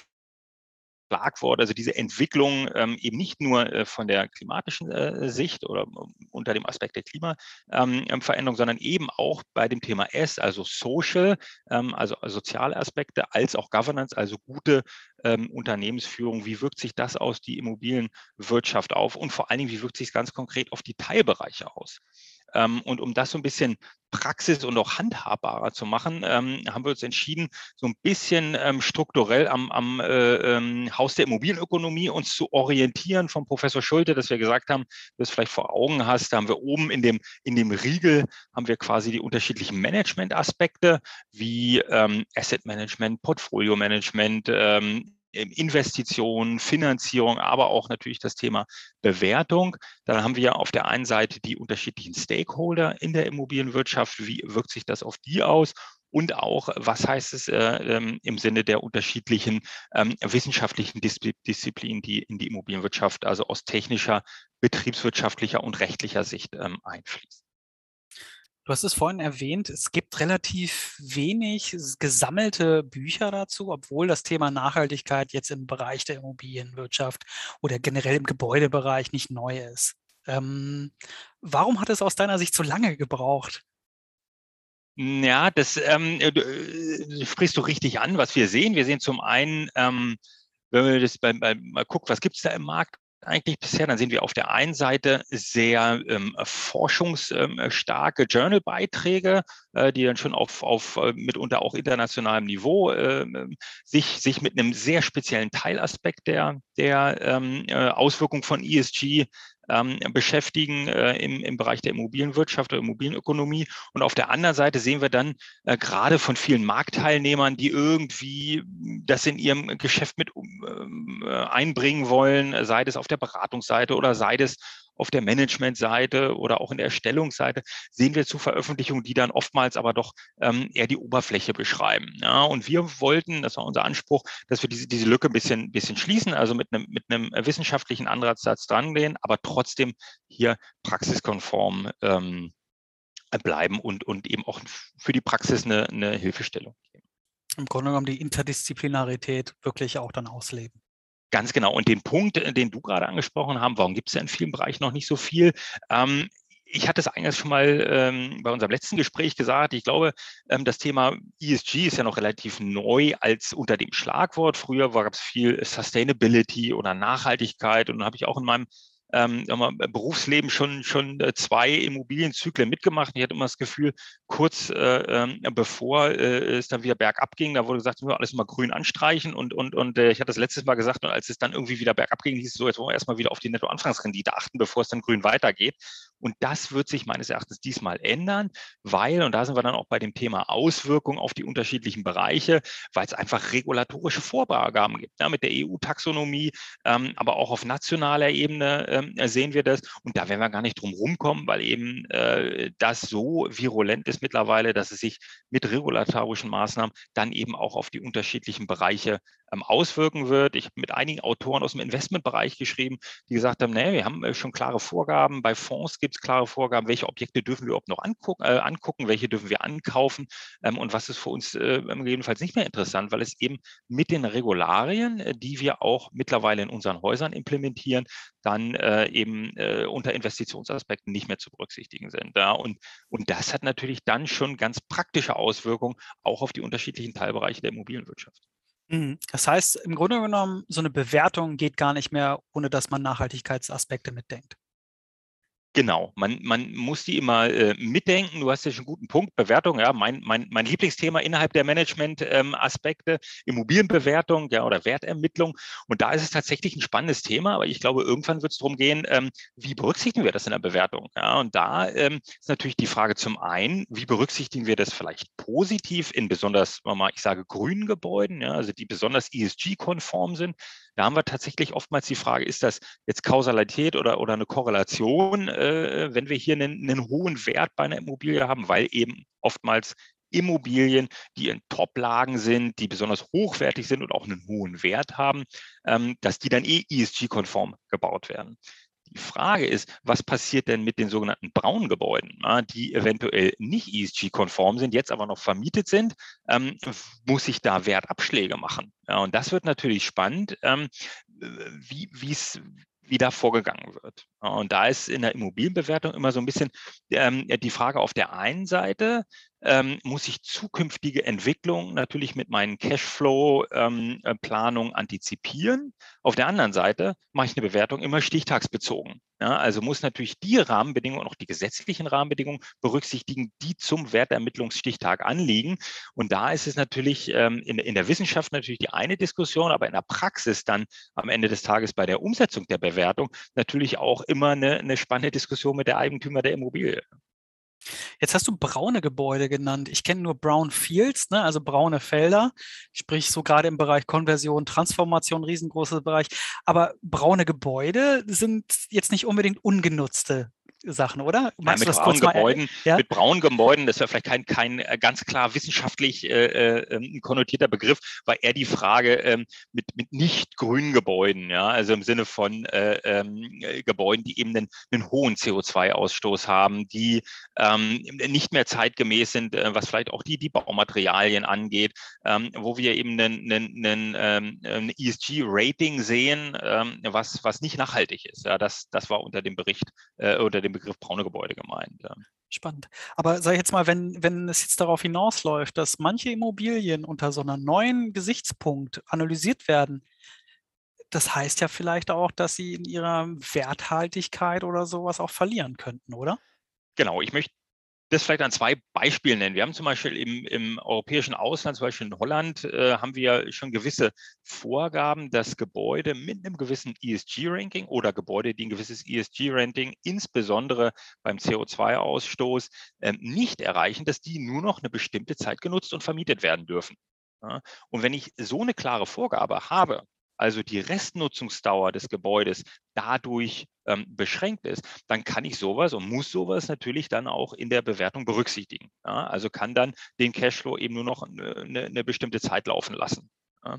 Schlagwort, also diese Entwicklung ähm, eben nicht nur äh, von der klimatischen äh, Sicht oder äh, unter dem Aspekt der Klimaveränderung, ähm, sondern eben auch bei dem Thema S, also Social, ähm, also soziale Aspekte, als auch Governance, also gute ähm, Unternehmensführung. Wie wirkt sich das aus die Immobilienwirtschaft auf und vor allen Dingen, wie wirkt sich es ganz konkret auf die Teilbereiche aus? Ähm, und um das so ein bisschen praxis- und auch handhabbarer zu machen, ähm, haben wir uns entschieden, so ein bisschen ähm, strukturell am, am äh, ähm, Haus der Immobilienökonomie uns zu orientieren vom Professor Schulte, dass wir gesagt haben, du es vielleicht vor Augen hast, da haben wir oben in dem, in dem Riegel haben wir quasi die unterschiedlichen Management-Aspekte wie ähm, Asset Management, Portfolio Management, ähm, Investitionen, Finanzierung, aber auch natürlich das Thema Bewertung. Dann haben wir auf der einen Seite die unterschiedlichen Stakeholder in der Immobilienwirtschaft. Wie wirkt sich das auf die aus? Und auch, was heißt es äh, ähm, im Sinne der unterschiedlichen ähm, wissenschaftlichen Disziplinen, die in die Immobilienwirtschaft, also aus technischer, betriebswirtschaftlicher und rechtlicher Sicht ähm, einfließen? Du hast es vorhin erwähnt, es gibt relativ wenig gesammelte Bücher dazu, obwohl das Thema Nachhaltigkeit jetzt im Bereich der Immobilienwirtschaft oder generell im Gebäudebereich nicht neu ist. Ähm, warum hat es aus deiner Sicht so lange gebraucht? Ja, das ähm, äh, äh sprichst du richtig an, was wir sehen. Wir sehen zum einen, ähm, wenn wir das bei, bei, mal gucken, was gibt es da im Markt, eigentlich bisher? Dann sehen wir auf der einen Seite sehr ähm, forschungsstarke ähm, Journal-Beiträge, äh, die dann schon auf, auf äh, mitunter auch internationalem Niveau äh, sich, sich mit einem sehr speziellen Teilaspekt der, der ähm, äh, Auswirkung von ESG ähm, beschäftigen äh, im, im Bereich der Immobilienwirtschaft oder Immobilienökonomie. Und auf der anderen Seite sehen wir dann äh, gerade von vielen Marktteilnehmern, die irgendwie das in ihrem Geschäft mit äh, einbringen wollen, sei es auf der Beratungsseite oder sei es auf der Managementseite oder auch in der Erstellungsseite sehen wir zu Veröffentlichungen, die dann oftmals aber doch ähm, eher die Oberfläche beschreiben. Ja, und wir wollten, das war unser Anspruch, dass wir diese, diese Lücke ein bisschen, bisschen schließen, also mit einem, mit einem wissenschaftlichen Ansatzsatz drangehen, aber trotzdem hier praxiskonform ähm, bleiben und, und eben auch für die Praxis eine, eine Hilfestellung geben. Im Grunde genommen die Interdisziplinarität wirklich auch dann ausleben. Ganz genau. Und den Punkt, äh, den du gerade angesprochen hast, warum gibt es ja in vielen Bereichen noch nicht so viel? Ähm, ich hatte es eigentlich schon mal ähm, bei unserem letzten Gespräch gesagt. Ich glaube, ähm, das Thema ESG ist ja noch relativ neu als unter dem Schlagwort. Früher gab es viel Sustainability oder Nachhaltigkeit und dann habe ich auch in meinem ähm, Berufsleben schon, schon äh, zwei Immobilienzyklen mitgemacht. Ich hatte immer das Gefühl, kurz äh, ähm, bevor äh, es dann wieder bergab ging, da wurde gesagt, wir alles mal grün anstreichen und, und, und äh, ich hatte das letztes Mal gesagt, und als es dann irgendwie wieder bergab ging, hieß es so, jetzt wollen wir erstmal wieder auf die Nettoanfangsrendite achten, bevor es dann grün weitergeht. Und das wird sich meines Erachtens diesmal ändern, weil, und da sind wir dann auch bei dem Thema Auswirkungen auf die unterschiedlichen Bereiche, weil es einfach regulatorische Vorgaben gibt. Ja, mit der EU-Taxonomie, ähm, aber auch auf nationaler Ebene ähm, sehen wir das. Und da werden wir gar nicht drum rumkommen, weil eben äh, das so virulent ist mittlerweile, dass es sich mit regulatorischen Maßnahmen dann eben auch auf die unterschiedlichen Bereiche ähm, auswirken wird. Ich habe mit einigen Autoren aus dem Investmentbereich geschrieben, die gesagt haben, nee, wir haben äh, schon klare Vorgaben. Bei Fonds gibt es klare Vorgaben, welche Objekte dürfen wir überhaupt noch angucken, äh, angucken welche dürfen wir ankaufen ähm, und was ist für uns äh, jedenfalls nicht mehr interessant, weil es eben mit den Regularien, äh, die wir auch mittlerweile in unseren Häusern implementieren, dann äh, eben äh, unter Investitionsaspekten nicht mehr zu berücksichtigen sind. Ja? Und, und das hat natürlich dann schon ganz praktische Auswirkungen auch auf die unterschiedlichen Teilbereiche der Immobilienwirtschaft. Mhm. Das heißt, im Grunde genommen, so eine Bewertung geht gar nicht mehr, ohne dass man Nachhaltigkeitsaspekte mitdenkt. Genau, man, man muss die immer äh, mitdenken. Du hast ja schon einen guten Punkt. Bewertung, ja, mein, mein, mein Lieblingsthema innerhalb der Management-Aspekte, ähm, Immobilienbewertung ja, oder Wertermittlung. Und da ist es tatsächlich ein spannendes Thema, aber ich glaube, irgendwann wird es darum gehen, ähm, wie berücksichtigen wir das in der Bewertung? Ja, und da ähm, ist natürlich die Frage zum einen, wie berücksichtigen wir das vielleicht positiv in besonders, ich sage, grünen Gebäuden, ja, also die besonders ESG-konform sind. Da haben wir tatsächlich oftmals die Frage, ist das jetzt Kausalität oder, oder eine Korrelation, äh, wenn wir hier einen, einen hohen Wert bei einer Immobilie haben, weil eben oftmals Immobilien, die in Top-Lagen sind, die besonders hochwertig sind und auch einen hohen Wert haben, ähm, dass die dann eh ESG-konform gebaut werden. Die Frage ist, was passiert denn mit den sogenannten braunen Gebäuden, die eventuell nicht ESG-konform sind, jetzt aber noch vermietet sind? Ähm, muss ich da Wertabschläge machen? Und das wird natürlich spannend, ähm, wie es wie da vorgegangen wird. Und da ist in der Immobilienbewertung immer so ein bisschen ähm, die Frage auf der einen Seite, ähm, muss ich zukünftige Entwicklungen natürlich mit meinen Cashflow-Planungen ähm, äh, antizipieren. Auf der anderen Seite mache ich eine Bewertung immer stichtagsbezogen. Ja, also muss natürlich die Rahmenbedingungen und auch die gesetzlichen Rahmenbedingungen berücksichtigen, die zum Wertermittlungsstichtag anliegen. Und da ist es natürlich ähm, in, in der Wissenschaft natürlich die eine Diskussion, aber in der Praxis dann am Ende des Tages bei der Umsetzung der Bewertung natürlich auch immer eine, eine spannende Diskussion mit der Eigentümer der Immobilie. Jetzt hast du braune Gebäude genannt. Ich kenne nur Brown Fields, ne, also braune Felder, sprich so gerade im Bereich Konversion, Transformation, riesengroßer Bereich. Aber braune Gebäude sind jetzt nicht unbedingt ungenutzte Sachen, oder? Ja, mit, braunen Gebäuden, ja? mit braunen Gebäuden, das wäre vielleicht kein, kein äh, ganz klar wissenschaftlich äh, äh, konnotierter Begriff, war eher die Frage ähm, mit, mit nicht grünen Gebäuden, ja, also im Sinne von äh, ähm, Gebäuden, die eben einen, einen hohen CO2-Ausstoß haben, die ähm, nicht mehr zeitgemäß sind, äh, was vielleicht auch die, die Baumaterialien angeht, ähm, wo wir eben einen, einen, einen, ähm, ein ESG-Rating sehen, ähm, was, was nicht nachhaltig ist. Ja, das, das war unter dem Bericht, äh, unter dem Begriff braune Gebäude gemeint. Ja. Spannend. Aber sag ich jetzt mal, wenn, wenn es jetzt darauf hinausläuft, dass manche Immobilien unter so einem neuen Gesichtspunkt analysiert werden, das heißt ja vielleicht auch, dass sie in ihrer Werthaltigkeit oder sowas auch verlieren könnten, oder? Genau, ich möchte das vielleicht an zwei Beispielen nennen. Wir haben zum Beispiel im, im europäischen Ausland, zum Beispiel in Holland, äh, haben wir schon gewisse Vorgaben, dass Gebäude mit einem gewissen ESG-Ranking oder Gebäude, die ein gewisses ESG-Ranking, insbesondere beim CO2-Ausstoß, äh, nicht erreichen, dass die nur noch eine bestimmte Zeit genutzt und vermietet werden dürfen. Ja? Und wenn ich so eine klare Vorgabe habe, also die Restnutzungsdauer des Gebäudes dadurch ähm, beschränkt ist, dann kann ich sowas und muss sowas natürlich dann auch in der Bewertung berücksichtigen. Ja? Also kann dann den Cashflow eben nur noch eine, eine bestimmte Zeit laufen lassen. Ja?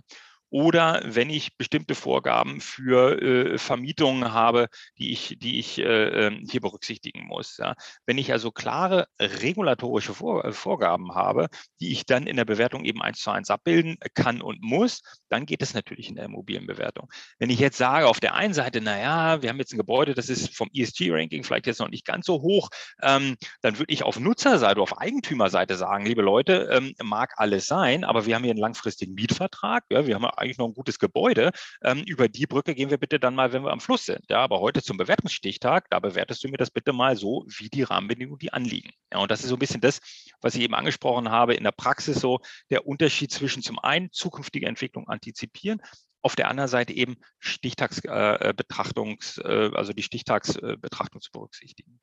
Oder wenn ich bestimmte Vorgaben für äh, Vermietungen habe, die ich, die ich äh, ähm, hier berücksichtigen muss. Ja. Wenn ich also klare regulatorische Vor äh, Vorgaben habe, die ich dann in der Bewertung eben eins zu eins abbilden kann und muss, dann geht es natürlich in der Immobilienbewertung. Wenn ich jetzt sage, auf der einen Seite, naja, wir haben jetzt ein Gebäude, das ist vom ESG-Ranking vielleicht jetzt noch nicht ganz so hoch, ähm, dann würde ich auf Nutzerseite, auf Eigentümerseite sagen, liebe Leute, ähm, mag alles sein, aber wir haben hier einen langfristigen Mietvertrag, ja, wir haben eigentlich noch ein gutes Gebäude. Ähm, über die Brücke gehen wir bitte dann mal, wenn wir am Fluss sind. Ja, aber heute zum Bewertungsstichtag, da bewertest du mir das bitte mal so, wie die Rahmenbedingungen, die anliegen. Ja, und das ist so ein bisschen das, was ich eben angesprochen habe, in der Praxis so der Unterschied zwischen zum einen zukünftige Entwicklung antizipieren, auf der anderen Seite eben Stichtagsbetrachtungs, äh, äh, also die Stichtagsbetrachtung zu berücksichtigen.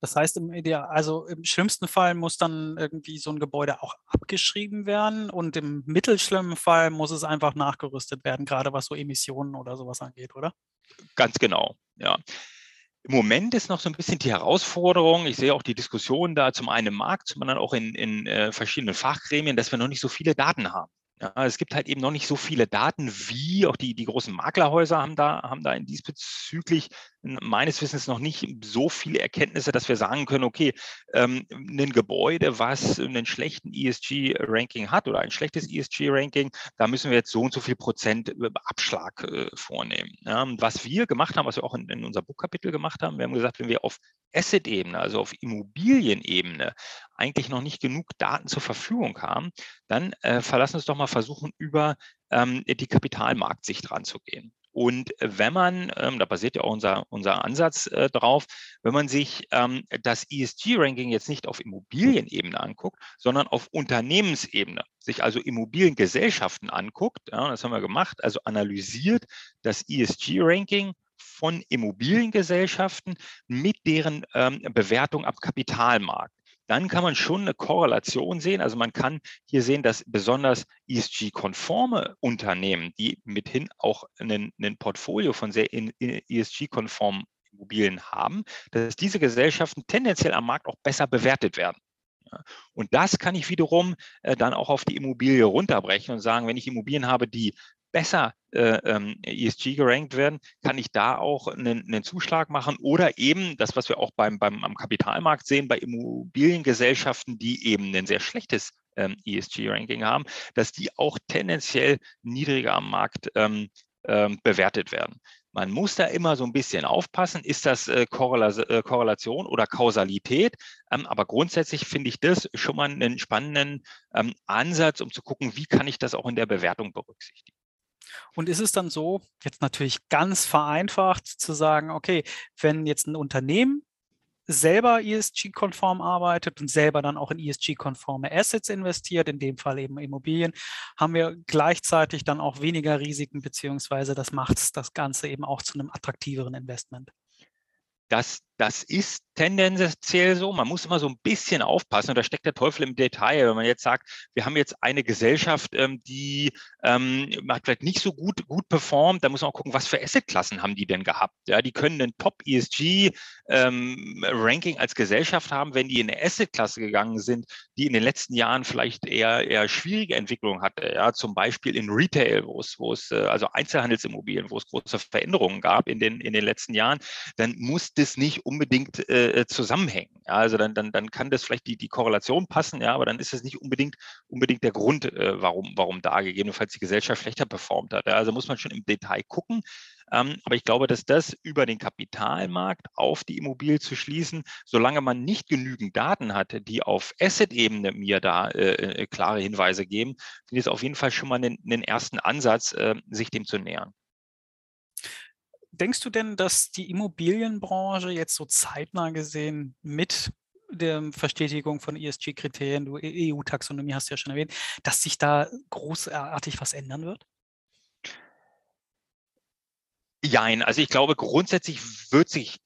Das heißt, im Ideal, also im schlimmsten Fall muss dann irgendwie so ein Gebäude auch abgeschrieben werden und im mittelschlimmen Fall muss es einfach nachgerüstet werden, gerade was so Emissionen oder sowas angeht, oder? Ganz genau, ja. Im Moment ist noch so ein bisschen die Herausforderung, ich sehe auch die Diskussion da zum einen im Markt, zum anderen auch in, in äh, verschiedenen Fachgremien, dass wir noch nicht so viele Daten haben. Ja, es gibt halt eben noch nicht so viele Daten, wie auch die, die großen Maklerhäuser haben da, haben da in diesbezüglich meines Wissens noch nicht so viele Erkenntnisse, dass wir sagen können, okay, ähm, ein Gebäude, was einen schlechten ESG-Ranking hat oder ein schlechtes ESG-Ranking, da müssen wir jetzt so und so viel Prozent Abschlag äh, vornehmen. Ja, was wir gemacht haben, was wir auch in, in unserem Buchkapitel gemacht haben, wir haben gesagt, wenn wir auf Asset-Ebene, also auf Immobilienebene, eigentlich noch nicht genug Daten zur Verfügung haben, dann äh, verlassen uns doch mal versuchen, über ähm, die Kapitalmarktsicht ranzugehen. Und wenn man, ähm, da basiert ja auch unser, unser Ansatz äh, drauf, wenn man sich ähm, das ESG-Ranking jetzt nicht auf Immobilienebene anguckt, sondern auf Unternehmensebene, sich also Immobiliengesellschaften anguckt, ja, das haben wir gemacht, also analysiert das ESG-Ranking von Immobiliengesellschaften mit deren ähm, Bewertung am Kapitalmarkt dann kann man schon eine Korrelation sehen. Also man kann hier sehen, dass besonders ESG-konforme Unternehmen, die mithin auch ein Portfolio von sehr ESG-konformen Immobilien haben, dass diese Gesellschaften tendenziell am Markt auch besser bewertet werden. Und das kann ich wiederum äh, dann auch auf die Immobilie runterbrechen und sagen, wenn ich Immobilien habe, die besser äh, ähm, ESG gerankt werden, kann ich da auch einen, einen, Zuschlag machen oder eben das, was wir auch beim, beim am Kapitalmarkt sehen, bei Immobiliengesellschaften, die eben ein sehr schlechtes ähm, ESG-Ranking haben, dass die auch tendenziell niedriger am Markt ähm, ähm, bewertet werden. Man muss da immer so ein bisschen aufpassen, ist das äh, äh, Korrelation oder Kausalität? Ähm, aber grundsätzlich finde ich das schon mal einen spannenden ähm, Ansatz, um zu gucken, wie kann ich das auch in der Bewertung berücksichtigen. Und ist es dann so, jetzt natürlich ganz vereinfacht zu sagen, okay, wenn jetzt ein Unternehmen selber ESG-konform arbeitet und selber dann auch in ESG-konforme Assets investiert, in dem Fall eben Immobilien, haben wir gleichzeitig dann auch weniger Risiken, beziehungsweise das macht das Ganze eben auch zu einem attraktiveren Investment. Das, das ist tendenziell so. Man muss immer so ein bisschen aufpassen und da steckt der Teufel im Detail. Wenn man jetzt sagt, wir haben jetzt eine Gesellschaft, ähm, die ähm, hat vielleicht nicht so gut, gut performt, da muss man auch gucken, was für Assetklassen haben die denn gehabt. Ja, die können einen Top-ESG-Ranking ähm, als Gesellschaft haben, wenn die in eine Assetklasse gegangen sind, die in den letzten Jahren vielleicht eher, eher schwierige Entwicklungen hatte. Ja, zum Beispiel in Retail, wo es, wo es, äh, also Einzelhandelsimmobilien, wo es große Veränderungen gab in den, in den letzten Jahren, dann muss das nicht unbedingt äh, zusammenhängen. Ja, also dann, dann, dann kann das vielleicht die, die Korrelation passen, ja, aber dann ist es nicht unbedingt, unbedingt der Grund, äh, warum, warum da gegebenenfalls die Gesellschaft schlechter performt hat. Ja. Also muss man schon im Detail gucken. Ähm, aber ich glaube, dass das über den Kapitalmarkt auf die Immobilie zu schließen, solange man nicht genügend Daten hat, die auf Asset-Ebene mir da äh, äh klare Hinweise geben, finde ich es auf jeden Fall schon mal einen, einen ersten Ansatz, äh, sich dem zu nähern. Denkst du denn, dass die Immobilienbranche jetzt so zeitnah gesehen mit der Verstetigung von ESG-Kriterien, du EU-Taxonomie hast du ja schon erwähnt, dass sich da großartig was ändern wird? Jein, also ich glaube, grundsätzlich wird sich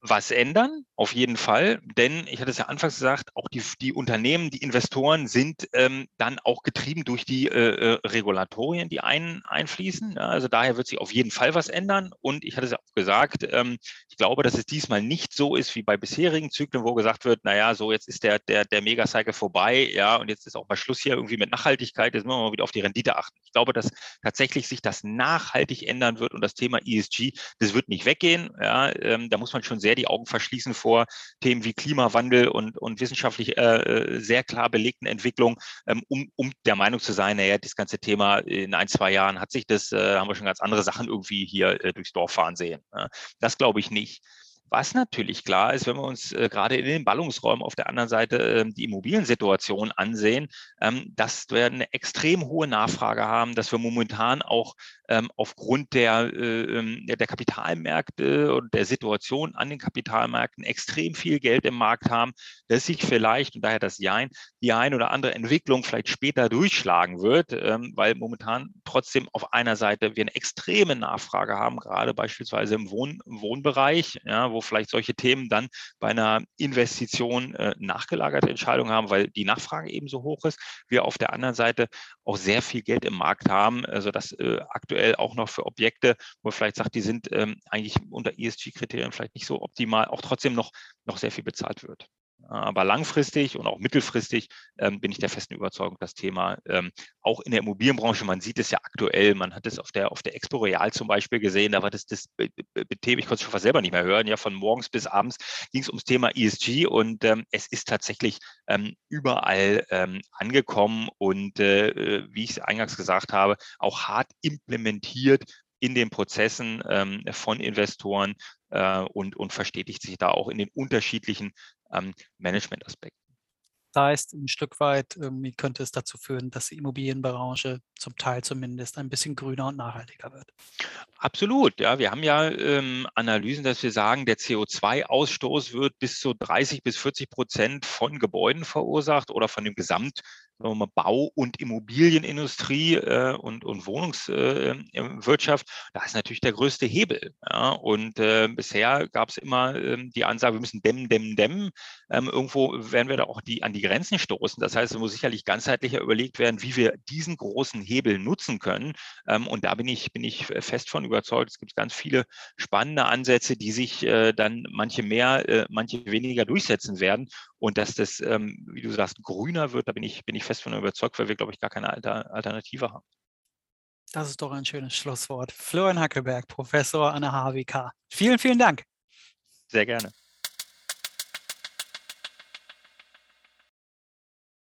was ändern, auf jeden Fall. Denn ich hatte es ja anfangs gesagt, auch die, die Unternehmen, die Investoren sind ähm, dann auch getrieben durch die äh, äh, Regulatorien, die ein, einfließen. Ja, also daher wird sich auf jeden Fall was ändern. Und ich hatte es ja auch gesagt, ähm, ich glaube, dass es diesmal nicht so ist wie bei bisherigen Zyklen, wo gesagt wird, naja, so jetzt ist der, der, der Megacycle vorbei, ja, und jetzt ist auch mal Schluss hier irgendwie mit Nachhaltigkeit, jetzt müssen wir mal wieder auf die Rendite achten. Ich glaube, dass tatsächlich sich das nachhaltig ändern wird und das Thema ESG, das wird nicht weggehen. Ja, ähm, da muss man schon sehr sehr die Augen verschließen vor Themen wie Klimawandel und, und wissenschaftlich äh, äh, sehr klar belegten Entwicklungen, ähm, um, um der Meinung zu sein, naja, das ganze Thema in ein, zwei Jahren hat sich das, äh, haben wir schon ganz andere Sachen irgendwie hier äh, durchs Dorf fahren sehen. Ne? Das glaube ich nicht. Was natürlich klar ist, wenn wir uns äh, gerade in den Ballungsräumen auf der anderen Seite äh, die Immobiliensituation ansehen, ähm, dass wir eine extrem hohe Nachfrage haben, dass wir momentan auch ähm, aufgrund der, äh, ähm, der Kapitalmärkte und der Situation an den Kapitalmärkten extrem viel Geld im Markt haben, dass sich vielleicht, und daher das Jein, die eine oder andere Entwicklung vielleicht später durchschlagen wird, ähm, weil momentan trotzdem auf einer Seite wir eine extreme Nachfrage haben, gerade beispielsweise im Wohn Wohnbereich, ja, wo vielleicht solche Themen dann bei einer Investition äh, nachgelagerte Entscheidungen haben, weil die Nachfrage eben so hoch ist. Wir auf der anderen Seite auch sehr viel Geld im Markt haben, also das äh, aktuell auch noch für Objekte, wo man vielleicht sagt, die sind ähm, eigentlich unter ESG-Kriterien vielleicht nicht so optimal, auch trotzdem noch, noch sehr viel bezahlt wird. Aber langfristig und auch mittelfristig ähm, bin ich der festen Überzeugung, das Thema ähm, auch in der Immobilienbranche, man sieht es ja aktuell, man hat es auf der, auf der Expo Real zum Beispiel gesehen, da war das, das Thema, ich konnte es schon fast selber nicht mehr hören, ja, von morgens bis abends ging es ums Thema ESG und ähm, es ist tatsächlich ähm, überall ähm, angekommen und äh, äh, wie ich es eingangs gesagt habe, auch hart implementiert in den Prozessen ähm, von Investoren äh, und, und verstetigt sich da auch in den unterschiedlichen ähm, Managementaspekten. Das heißt, ein Stück weit irgendwie könnte es dazu führen, dass die Immobilienbranche zum Teil zumindest ein bisschen grüner und nachhaltiger wird. Absolut, ja. Wir haben ja ähm, Analysen, dass wir sagen, der CO2-Ausstoß wird bis zu 30 bis 40 Prozent von Gebäuden verursacht oder von dem Gesamt mal, Bau- und Immobilienindustrie äh, und, und Wohnungswirtschaft, äh, da ist natürlich der größte Hebel. Ja? Und äh, bisher gab es immer ähm, die Ansage, wir müssen dämmen, dämmen, dämmen. Ähm, irgendwo werden wir da auch die, an die Grenzen stoßen. Das heißt, es muss sicherlich ganzheitlicher überlegt werden, wie wir diesen großen Hebel nutzen können. Ähm, und da bin ich, bin ich fest von überzeugt. Es gibt ganz viele spannende Ansätze, die sich äh, dann manche mehr, äh, manche weniger durchsetzen werden. Und dass das, ähm, wie du sagst, grüner wird, da bin ich, bin ich fest von überzeugt, weil wir, glaube ich, gar keine Alter, Alternative haben. Das ist doch ein schönes Schlusswort. Florian Hackelberg, Professor an der HWK. Vielen, vielen Dank. Sehr gerne.